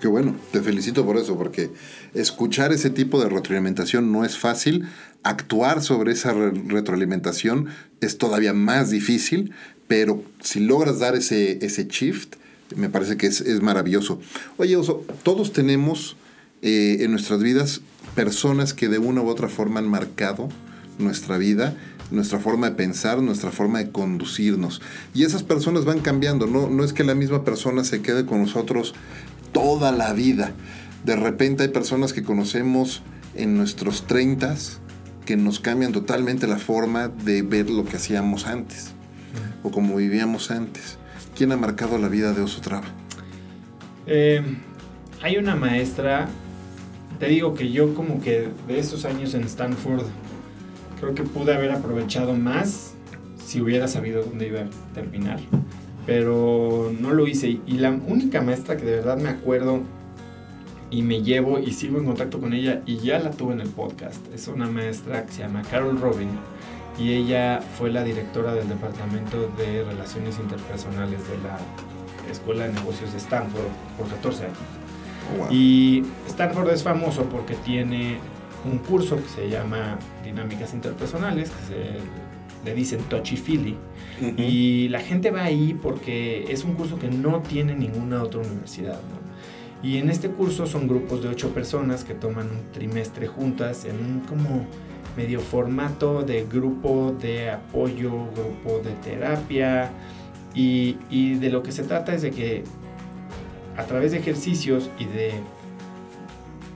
[SPEAKER 2] Qué bueno, te felicito por eso, porque escuchar ese tipo de retroalimentación no es fácil, actuar sobre esa retroalimentación es todavía más difícil, pero si logras dar ese, ese shift, me parece que es, maravilloso. Oye, todos tenemos eh, en nuestras vidas personas que de una u otra forma han marcado nuestra vida nuestra forma de pensar, nuestra forma de conducirnos. Y esas personas van cambiando, no, no es que la misma persona se quede con nosotros toda la vida. De repente hay personas que conocemos en nuestros 30 que nos cambian totalmente la forma de ver lo que hacíamos antes o como vivíamos antes. ¿Quién ha marcado la vida de Oso Traba?
[SPEAKER 1] Eh, hay una maestra, te digo que yo como que de esos años en Stanford Creo que pude haber aprovechado más si hubiera sabido dónde iba a terminar. Pero no lo hice. Y la única maestra que de verdad me acuerdo y me llevo y sigo en contacto con ella y ya la tuve en el podcast. Es una maestra que se llama Carol Robin y ella fue la directora del Departamento de Relaciones Interpersonales de la Escuela de Negocios de Stanford por 14 años. Oh, y Stanford es famoso porque tiene un curso que se llama Dinámicas Interpersonales, que se le dicen touchy feely. Y la gente va ahí porque es un curso que no tiene ninguna otra universidad. Y en este curso son grupos de ocho personas que toman un trimestre juntas en un como medio formato de grupo de apoyo, grupo de terapia. Y, y de lo que se trata es de que a través de ejercicios y de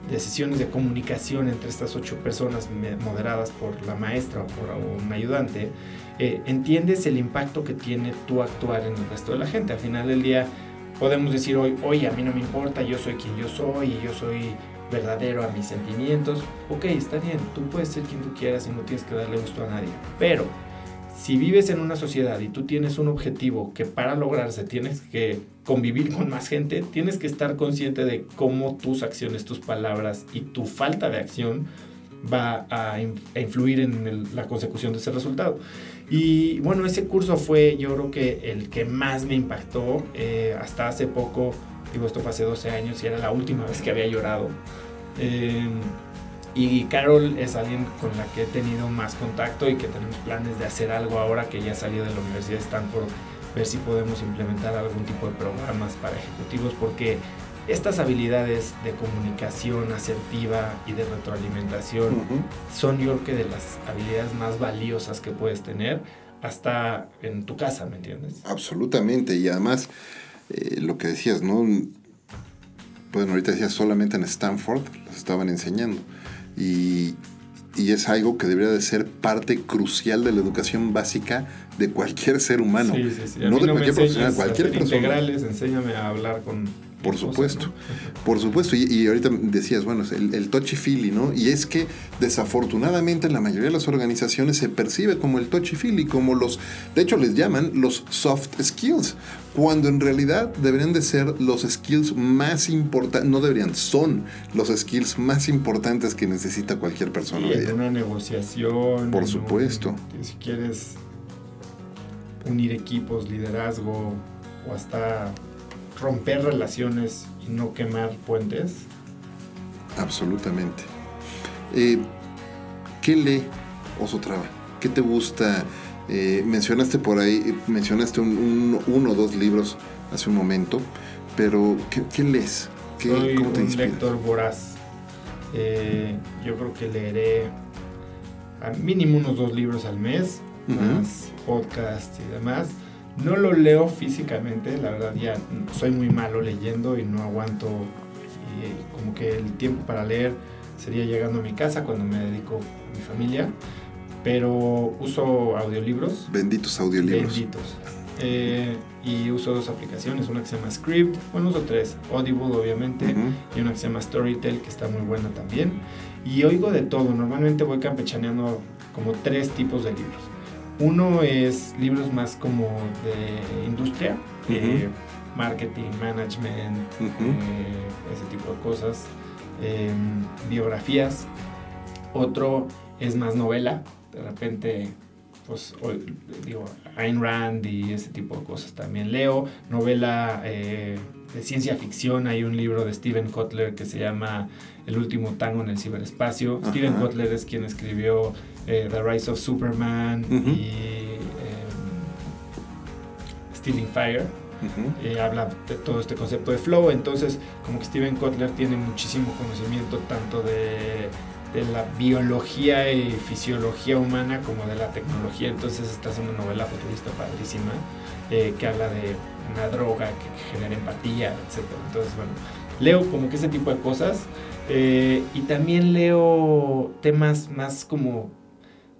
[SPEAKER 1] de sesiones de comunicación entre estas ocho personas moderadas por la maestra o por un ayudante, eh, entiendes el impacto que tiene tu actuar en el resto de la gente. Al final del día podemos decir hoy, oye, a mí no me importa, yo soy quien yo soy y yo soy verdadero a mis sentimientos. Ok, está bien, tú puedes ser quien tú quieras y no tienes que darle gusto a nadie. Pero si vives en una sociedad y tú tienes un objetivo que para lograrse tienes que convivir con más gente, tienes que estar consciente de cómo tus acciones, tus palabras y tu falta de acción va a, influir en la consecución de ese resultado. Y bueno, ese curso fue yo creo que el que más me impactó eh, hasta hace poco, digo esto fue hace 12 años y era la última vez que había llorado. Eh, y Carol es alguien con la que he tenido más contacto y que tenemos planes de hacer algo ahora que ya salió de la Universidad de Stanford, ver si podemos implementar algún tipo de programas para ejecutivos, porque estas habilidades de comunicación asertiva y de retroalimentación son yo creo que de las habilidades más valiosas que puedes tener hasta en tu casa, ¿me entiendes?
[SPEAKER 2] Absolutamente, y además eh, lo que decías, ¿no? Bueno, ahorita decías solamente en Stanford los estaban enseñando y, es algo que debería de ser parte crucial de la educación básica de cualquier ser humano.
[SPEAKER 1] No de cualquier profesional, cualquier persona. Integrales, enséñame a hablar con
[SPEAKER 2] por supuesto, por supuesto. Y, ahorita decías, bueno, el, el touchy-feely, ¿no? Y es que desafortunadamente en la mayoría de las organizaciones se percibe como el touchy-feely, como los, de hecho les llaman los soft skills, cuando en realidad deberían de ser los skills más importantes, no deberían, son los skills más importantes que necesita cualquier persona.
[SPEAKER 1] en una negociación.
[SPEAKER 2] Por supuesto.
[SPEAKER 1] si quieres unir equipos, liderazgo o hasta romper relaciones y no quemar puentes?
[SPEAKER 2] Absolutamente. Eh, ¿Qué lee Oso Traba? ¿Qué te gusta? Eh, mencionaste por ahí, mencionaste un, uno o dos libros hace un momento, pero ¿qué, lees? ¿Qué,
[SPEAKER 1] Soy
[SPEAKER 2] ¿Cómo te
[SPEAKER 1] un lector voraz. Eh, yo creo que leeré a mínimo unos dos libros al mes, más podcasts y demás. No lo leo físicamente, la verdad ya soy muy malo leyendo y no aguanto y, eh, como que el tiempo para leer sería llegando a mi casa cuando me dedico a mi familia, pero uso audiolibros
[SPEAKER 2] Benditos audiolibros.
[SPEAKER 1] benditos. Eh, y uso dos aplicaciones, una que se llama Script, bueno, uso tres, Audible obviamente, y una que se llama Storytel, que está muy buena también. Y oigo de todo, normalmente voy campechaneando como tres tipos de libros. Uno es libros más como de industria, eh, marketing, management, eh, ese tipo de cosas, eh, biografías. Otro es más novela, de repente, pues, o- digo, Ayn Rand y ese tipo de cosas también leo. Novela eh, de ciencia ficción, hay un libro de Steven Kotler que se llama El último tango en el ciberespacio.
[SPEAKER 2] Ajá.
[SPEAKER 1] Steven Kotler es quien escribió eh, The Rise of Superman y em, Stealing Fire eh, habla de todo este concepto de flow, entonces como que Steven Kotler tiene muchísimo conocimiento tanto de, de la biología y fisiología humana como de la tecnología, entonces esta es una novela futurista padrísima eh, que habla de una droga que genera empatía, etc. Entonces, bueno, leo como que ese tipo de cosas eh, y también leo temas más como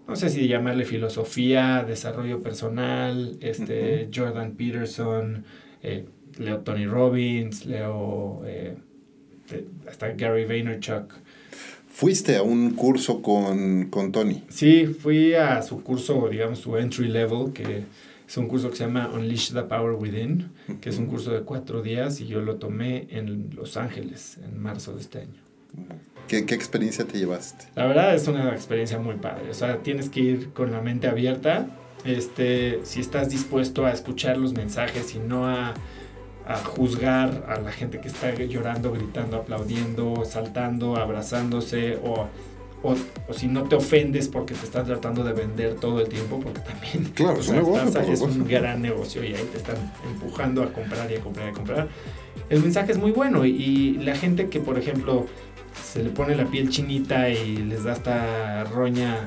[SPEAKER 1] no sé si llamarle filosofía, desarrollo personal, este, Jordan Peterson, eh, leo Tony Robbins, leo eh, de- hasta Gary Vaynerchuk.
[SPEAKER 2] Fuiste a un curso con, con Tony.
[SPEAKER 1] Sí, fui a su curso, digamos, su entry level, que es un curso que se llama Unleash the Power Within, que es un curso de cuatro días y yo lo tomé en Los Ángeles en marzo de este año.
[SPEAKER 2] ¿Qué, qué experiencia te llevaste?
[SPEAKER 1] La verdad es una experiencia muy padre. O sea, tienes que ir con la mente abierta. Este, si estás dispuesto a escuchar los mensajes y no a, a juzgar a la gente que está llorando, gritando, aplaudiendo, saltando, abrazándose o, o, o si no te ofendes porque te están tratando de vender todo el tiempo, porque también
[SPEAKER 2] Claro,
[SPEAKER 1] o sea,
[SPEAKER 2] negocio,
[SPEAKER 1] estás- es un gran negocio y ahí te están empujando a comprar y a comprar y a comprar. El mensaje es muy bueno y, y la gente que, por ejemplo, se le pone la piel chinita y les da hasta roña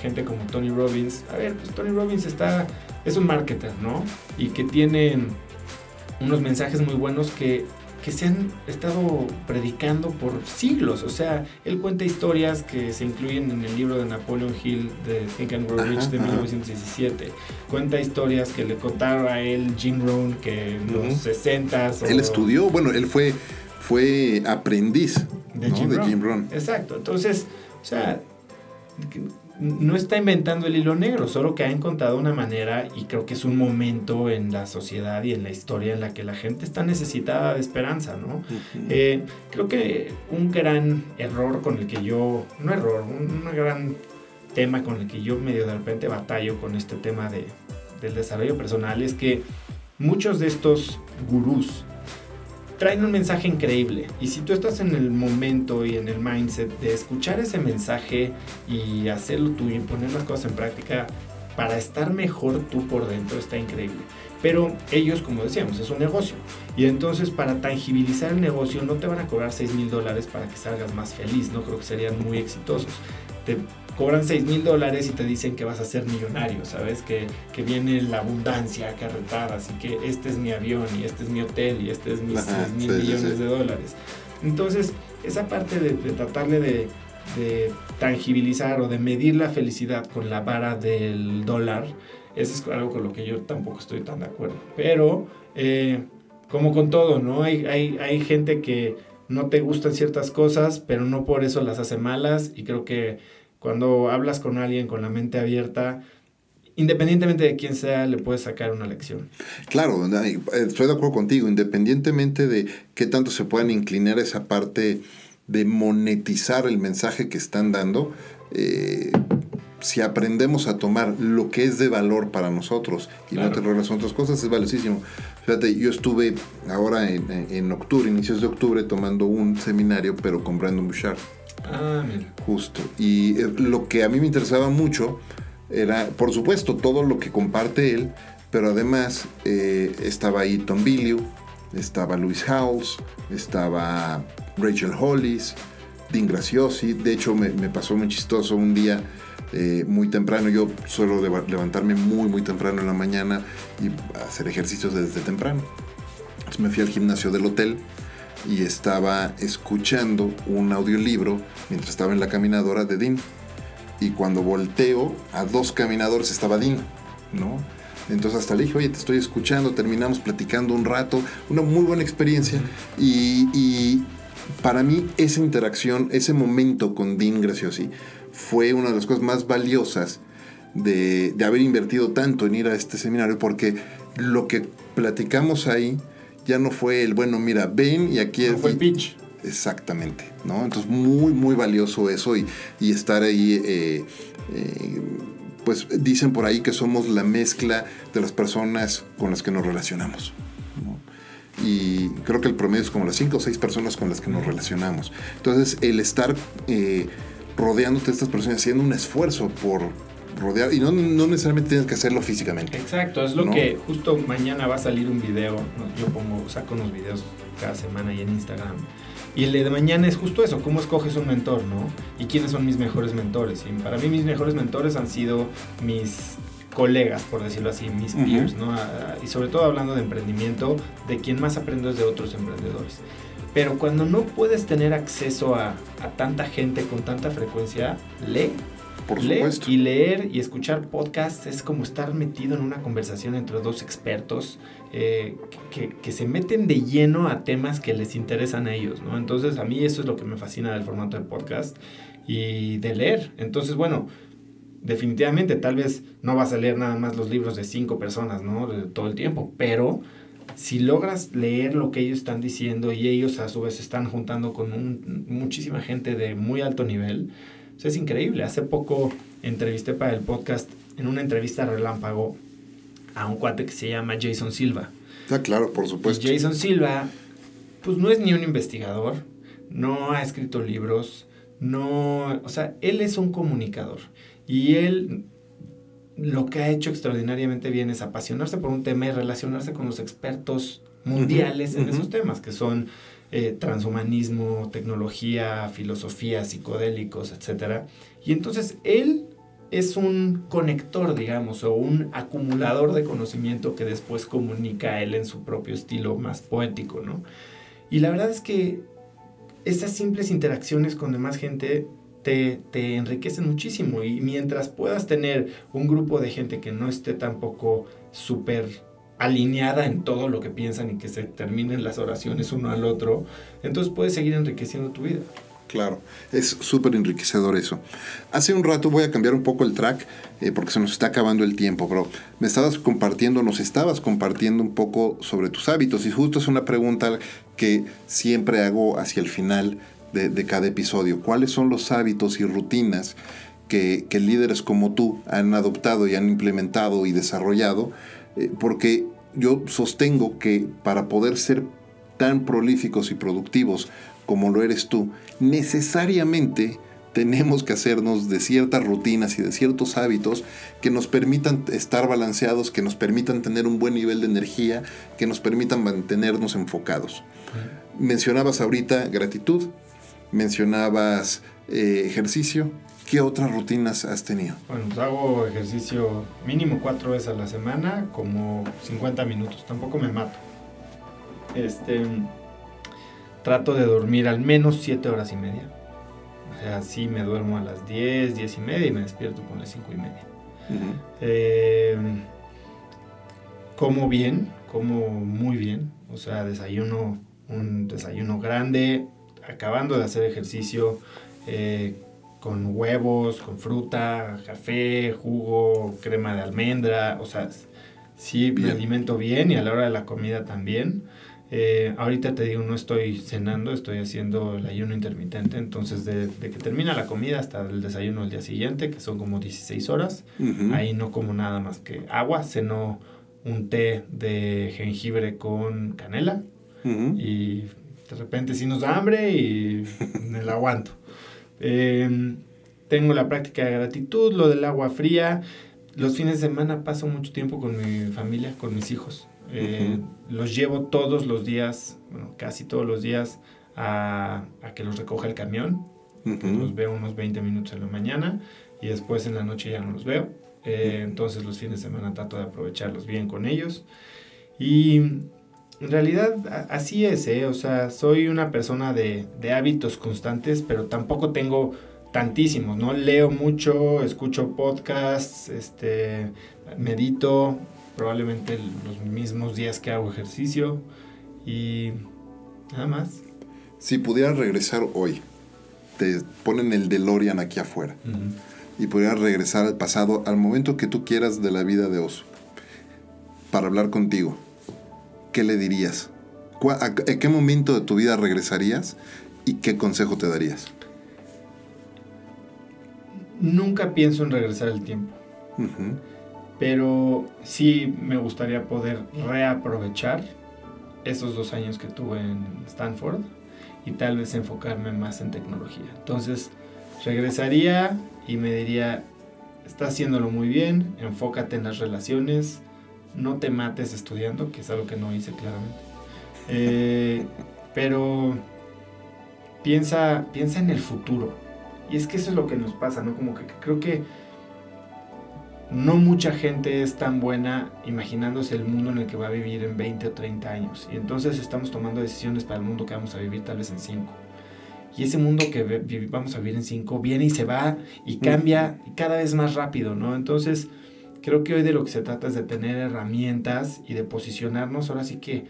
[SPEAKER 1] gente como Tony Robbins. A ver, pues Tony Robbins está es un marketer, ¿no? Y que tiene unos mensajes muy buenos que, que se han estado predicando por siglos. O sea, él cuenta historias que se incluyen en el libro de Napoleon Hill de Think and Grow Rich de
[SPEAKER 2] ajá.
[SPEAKER 1] 1917. Cuenta historias que le contaron a él Jim Rohn que en
[SPEAKER 2] Ujú.
[SPEAKER 1] los 60s.
[SPEAKER 2] Él estudió, bueno, él fue, fue aprendiz
[SPEAKER 1] de
[SPEAKER 2] ¿no?
[SPEAKER 1] Jim,
[SPEAKER 2] de. Jim.
[SPEAKER 1] Exacto. Entonces, o sea, no está inventando el hilo negro, solo que ha encontrado una manera y creo que es un momento en la sociedad y en la historia en la que la gente está necesitada de esperanza, ¿no? Eh, creo que un gran error con el que yo, no error, un, un gran tema con el que yo medio de repente batallo con este tema de, del desarrollo personal es que muchos de estos gurús traen un mensaje increíble y si tú estás en el momento y en el mindset de escuchar ese mensaje y hacerlo tuyo y poner las cosas en práctica para estar mejor tú por dentro está increíble. Pero ellos, como decíamos, es un negocio. Y entonces para tangibilizar el negocio no te van a cobrar 6 mil dólares para que salgas más feliz. No creo que serían muy exitosos. Cobran 6 mil dólares y te dicen que vas a ser millonario, ¿sabes? Que, que viene la abundancia carretada, así que este es mi avión y este es mi hotel y este es mis
[SPEAKER 2] Ajá,
[SPEAKER 1] 6 mil
[SPEAKER 2] sí,
[SPEAKER 1] millones
[SPEAKER 2] sí.
[SPEAKER 1] de dólares. Entonces, esa parte de, de tratarle de, de tangibilizar o de medir la felicidad con la vara del dólar, eso es algo con lo que yo tampoco estoy tan de acuerdo. Pero, eh, como con todo, ¿no? Hay, hay, hay gente que no te gustan ciertas cosas, pero no por eso las hace malas. Y creo que cuando hablas con alguien con la mente abierta, independientemente de quién sea, le puedes sacar una lección.
[SPEAKER 2] Claro, eh, estoy de acuerdo contigo, independientemente de qué tanto se puedan inclinar a esa parte de monetizar el mensaje que están dando, eh, si aprendemos a tomar lo que es de valor para nosotros y no
[SPEAKER 1] Claro.
[SPEAKER 2] te relacionas otras cosas, es valiosísimo. Fíjate, yo estuve ahora en, en octubre, inicios de octubre, tomando un seminario, pero con Brandon Bouchard.
[SPEAKER 1] Ah, mira.
[SPEAKER 2] Justo. Y eh, lo que a mí me interesaba mucho era, por supuesto, todo lo que comparte él, pero además eh, estaba ahí Tom Billieu, estaba Luis Howells, estaba Rachel Hollis, Dean Graciosi. De hecho, me, pasó muy chistoso un día eh, muy temprano. Yo suelo levantarme muy, muy temprano en la mañana y hacer ejercicios desde temprano. Entonces me fui al gimnasio del hotel y estaba escuchando un audiolibro mientras estaba en la caminadora de Dean. Y cuando volteo, a dos caminadores estaba Dean, ¿no? Entonces hasta le dije, oye, te estoy escuchando, terminamos platicando un rato, una muy buena experiencia. Y, para mí esa interacción, ese momento con Dean Graciosi fue una de las cosas más valiosas de, haber invertido tanto en ir a este seminario, porque lo que platicamos ahí ya no fue el, bueno, mira, ven y aquí...
[SPEAKER 1] No fue el pitch.
[SPEAKER 2] Exactamente, ¿no? Entonces muy, muy valioso eso y, estar ahí... Eh, eh, pues dicen por ahí que somos la mezcla de las personas con las que nos relacionamos. Y creo que el promedio es como las cinco o seis personas con las que nos relacionamos. Entonces, el estar eh, rodeándote de estas personas, haciendo un esfuerzo por rodear, y no, necesariamente tienes que hacerlo físicamente.
[SPEAKER 1] Exacto, es lo que justo mañana va a salir un video, yo pongo, saco unos videos cada semana ahí en Instagram y el de mañana es justo eso, cómo escoges un mentor, ¿no? Y quiénes son mis mejores mentores. Y para mí mis mejores mentores han sido mis colegas, por decirlo así, mis peers, ¿no? Y sobre todo hablando de emprendimiento, de quien más aprendo es de otros emprendedores. Pero cuando no puedes tener acceso a, a tanta gente con tanta frecuencia, lee
[SPEAKER 2] por supuesto.
[SPEAKER 1] Y leer y escuchar podcasts es como estar metido en una conversación entre dos expertos eh, que, se meten de lleno a temas que les interesan a ellos, ¿no? Entonces a mí eso es lo que me fascina del formato del podcast y de leer. Entonces, bueno, definitivamente tal vez no vas a leer nada más los libros de cinco personas, ¿no? De todo el tiempo, pero si logras leer lo que ellos están diciendo y ellos a su vez están juntando con muchísima gente de muy alto nivel, es increíble. Hace poco entrevisté para el podcast, en una entrevista relámpago, a un cuate que se llama Jason Silva.
[SPEAKER 2] Ah, claro, por supuesto.
[SPEAKER 1] Jason Silva, pues no es ni un investigador, no ha escrito libros, no, o sea, él es un comunicador. Y él lo que ha hecho extraordinariamente bien es apasionarse por un tema y relacionarse con los expertos mundiales en esos temas, que son eh, transhumanismo, tecnología, filosofía, psicodélicos, etc. Y entonces él es un conector, digamos, o un acumulador de conocimiento que después comunica a él en su propio estilo más poético, ¿no? Y la verdad es que esas simples interacciones con demás gente te, te, enriquecen muchísimo y mientras puedas tener un grupo de gente que no esté tampoco súper alineada en todo lo que piensan y que se terminen las oraciones uno al otro, entonces puedes seguir enriqueciendo tu vida.
[SPEAKER 2] Claro, es súper enriquecedor eso. Hace un rato voy a cambiar un poco el track eh, porque se nos está acabando el tiempo, pero me estabas compartiendo, nos estabas compartiendo un poco sobre tus hábitos y justo es una pregunta que siempre hago hacia el final de, de cada episodio. ¿Cuáles son los hábitos y rutinas que, que líderes como tú han adoptado y han implementado y desarrollado eh, porque yo sostengo que para poder ser tan prolíficos y productivos como lo eres tú, necesariamente tenemos que hacernos de ciertas rutinas y de ciertos hábitos que nos permitan estar balanceados, que nos permitan tener un buen nivel de energía, que nos permitan mantenernos enfocados. Mencionabas ahorita gratitud, mencionabas eh, ejercicio, ¿Qué otras rutinas has tenido?
[SPEAKER 1] Bueno, pues hago ejercicio mínimo cuatro veces a la semana, como 50 minutos. Tampoco me mato. Este, trato de dormir al menos 7 horas y media. O sea, sí me duermo a las 10, 10 y media y me despierto con las 5 y media. Em, como bien, como muy bien. O sea, desayuno, un desayuno grande, acabando de hacer ejercicio. Eh, con huevos, con fruta, café, jugo, crema de almendra, o sea, sí me alimento bien y a la hora de la comida también. Eh, ahorita te digo, no estoy cenando, estoy haciendo el ayuno intermitente, entonces de, que termina la comida hasta el desayuno del día siguiente, que son como 16 horas, ahí no como nada más que agua, ceno un té de jengibre con canela y de repente sí nos da hambre y me la aguanto. Em, tengo la práctica de gratitud, lo del agua fría. Los fines de semana paso mucho tiempo con mi familia, con mis hijos. Eh, los llevo todos los días, bueno, casi todos los días, a, que los recoja el camión. Los veo unos 20 minutos en la mañana y después en la noche ya no los veo. Eh, entonces los fines de semana trato de aprovecharlos bien con ellos. Y en realidad así es, ¿eh? O sea, soy una persona de, de hábitos constantes, pero tampoco tengo tantísimos, ¿no? Leo mucho, escucho podcasts, este, medito, probablemente los mismos días que hago ejercicio y nada más.
[SPEAKER 2] Si pudieras regresar hoy, te ponen el DeLorean aquí afuera y pudieras regresar al pasado, al momento que tú quieras de la vida de Oso, para hablar contigo, ¿qué le dirías? ¿A qué momento de tu vida regresarías y qué consejo te darías?
[SPEAKER 1] nunca pienso en regresar el tiempo. Pero sí me gustaría poder reaprovechar esos dos años que tuve en Stanford y tal vez enfocarme más en tecnología. Entonces, regresaría y me diría, estás haciéndolo muy bien, enfócate en las relaciones, no te mates estudiando, que es algo que no hice claramente. Eh, pero piensa, piensa en el futuro y es que eso es lo que nos pasa, ¿no? Como que creo que no mucha gente es tan buena imaginándose el mundo en el que va a vivir en 20 o 30 años. Y entonces estamos tomando decisiones para el mundo que vamos a vivir tal vez en 5. Y ese mundo que vamos a vivir en 5 viene y se va y cambia cada vez más rápido, ¿no? Entonces creo que hoy de lo que se trata es de tener herramientas y de posicionarnos ahora sí que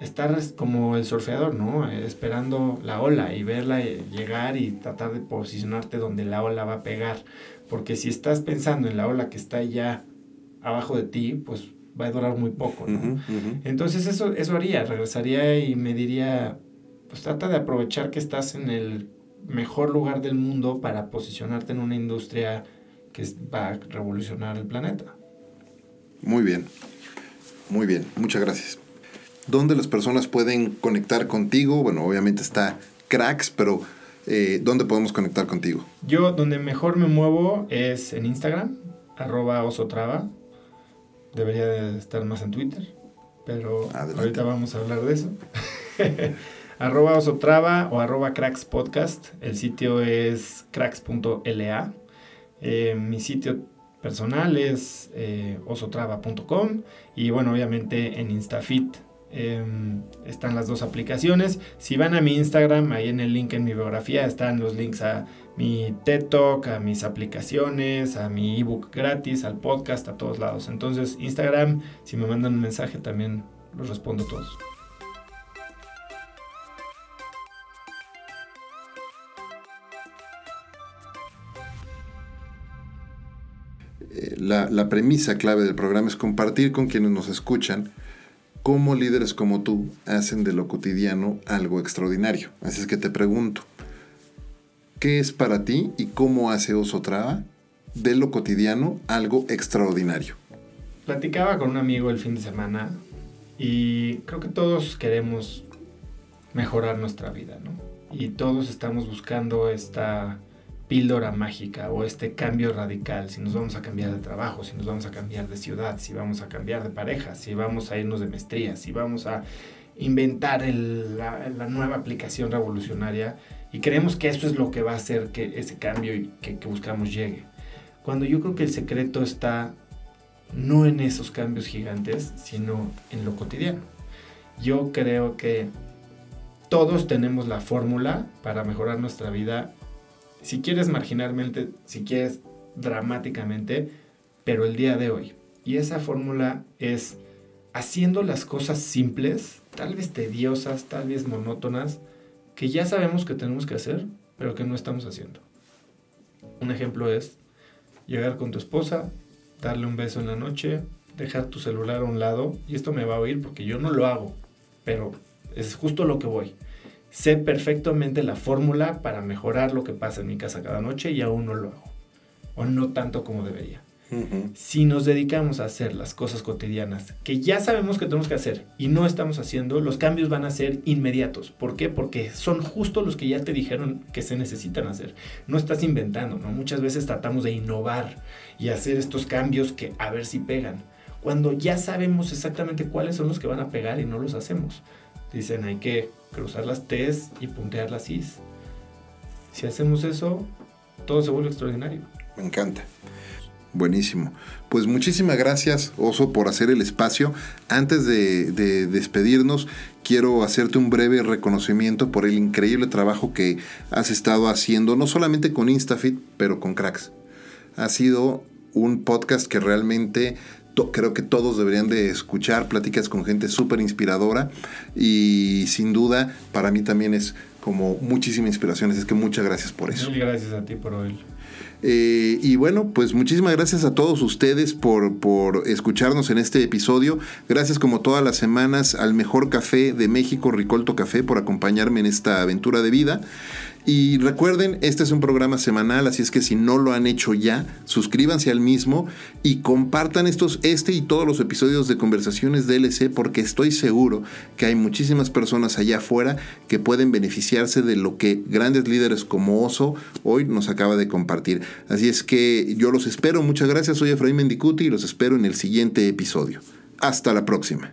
[SPEAKER 1] estar como el surfeador, ¿no? Esperando la ola y verla llegar y tratar de posicionarte donde la ola va a pegar. Porque si estás pensando en la ola que está ya abajo de ti, pues va a durar muy poco, ¿no? Entonces eso, eso haría, regresaría y me diría, pues trata de aprovechar que estás en el mejor lugar del mundo para posicionarte en una industria que va a revolucionar el planeta.
[SPEAKER 2] Muy bien, muy bien, muchas gracias dónde las personas pueden conectar contigo. Bueno, obviamente está Cracks, pero eh, ¿dónde podemos conectar contigo?
[SPEAKER 1] Yo donde mejor me muevo es en Instagram, arroba osotrava. Debería de estar más en Twitter, pero ahorita vamos a hablar de eso. arroba osotrava o arroba cracks podcast. El sitio es cracks.la. Eh, mi sitio personal es eh, osotrava.com y bueno, obviamente en Instafit Em, están las dos aplicaciones. Si van a mi Instagram, ahí en el link en mi biografía están los links a mi TED Talk, a mis aplicaciones, a mi ebook gratis, al podcast, a todos lados. Entonces, Instagram, si me mandan un mensaje, también los respondo todos.
[SPEAKER 2] La, premisa clave del programa es compartir con quienes nos escuchan cómo líderes como tú hacen de lo cotidiano algo extraordinario. Así es que te pregunto, ¿qué es para ti y cómo hace Osotrava de lo cotidiano algo extraordinario?
[SPEAKER 1] Platicaba con un amigo el fin de semana y creo que todos queremos mejorar nuestra vida, ¿no? Y todos estamos buscando esta píldora mágica o este cambio radical, si nos vamos a cambiar de trabajo, si nos vamos a cambiar de ciudad, si vamos a cambiar de pareja, si vamos a irnos de maestría, si vamos a inventar la, nueva aplicación revolucionaria y creemos que eso es lo que va a hacer que ese cambio que, buscamos llegue. Cuando yo creo que el secreto está no en esos cambios gigantes, sino en lo cotidiano. Yo creo que todos tenemos la fórmula para mejorar nuestra vida si quieres marginalmente, si quieres dramáticamente, pero el día de hoy. Y esa fórmula es haciendo las cosas simples, tal vez tediosas, tal vez monótonas, que ya sabemos que tenemos que hacer, pero que no estamos haciendo. Un ejemplo es llegar con tu esposa, darle un beso en la noche, dejar tu celular a un lado, y esto me va a oír porque yo no lo hago, pero es justo lo que voy sé perfectamente la fórmula para mejorar lo que pasa en mi casa cada noche y aún no lo hago. O no tanto como debería. Si nos dedicamos a hacer las cosas cotidianas que ya sabemos que tenemos que hacer y no estamos haciendo, los cambios van a ser inmediatos. ¿Por qué? Porque son justo los que ya te dijeron que se necesitan hacer. No estás inventando, ¿no? Muchas veces tratamos de innovar y hacer estos cambios que a ver si pegan cuando ya sabemos exactamente cuáles son los que van a pegar y no los hacemos. Dicen, hay que cruzar las T's y puntear las I's. Si hacemos eso, todo se vuelve extraordinario.
[SPEAKER 2] Me encanta. Buenísimo. Pues muchísimas gracias, Oso, por hacer el espacio. Antes de, de, despedirnos, quiero hacerte un breve reconocimiento por el increíble trabajo que has estado haciendo, no solamente con Instafit, pero con Cracks. Ha sido un podcast que realmente creo que todos deberían de escuchar, pláticas con gente súper inspiradora y sin duda para mí también es como muchísima inspiración, es que muchas gracias por eso.
[SPEAKER 1] Mil gracias a ti por hoy.
[SPEAKER 2] Eh, y bueno, pues muchísimas gracias a todos ustedes por, por, escucharnos en este episodio. Gracias como todas las semanas al mejor café de México, Ricolto Café, por acompañarme en esta aventura de vida. Y recuerden, este es un programa semanal, así es que si no lo han hecho ya, suscríbanse al mismo y compartan estos, este y todos los episodios de Conversaciones DLC porque estoy seguro que hay muchísimas personas allá afuera que pueden beneficiarse de lo que grandes líderes como Oso hoy nos acaba de compartir. Así es que yo los espero, muchas gracias, soy Efraín Mendicuti y los espero en el siguiente episodio. Hasta la próxima.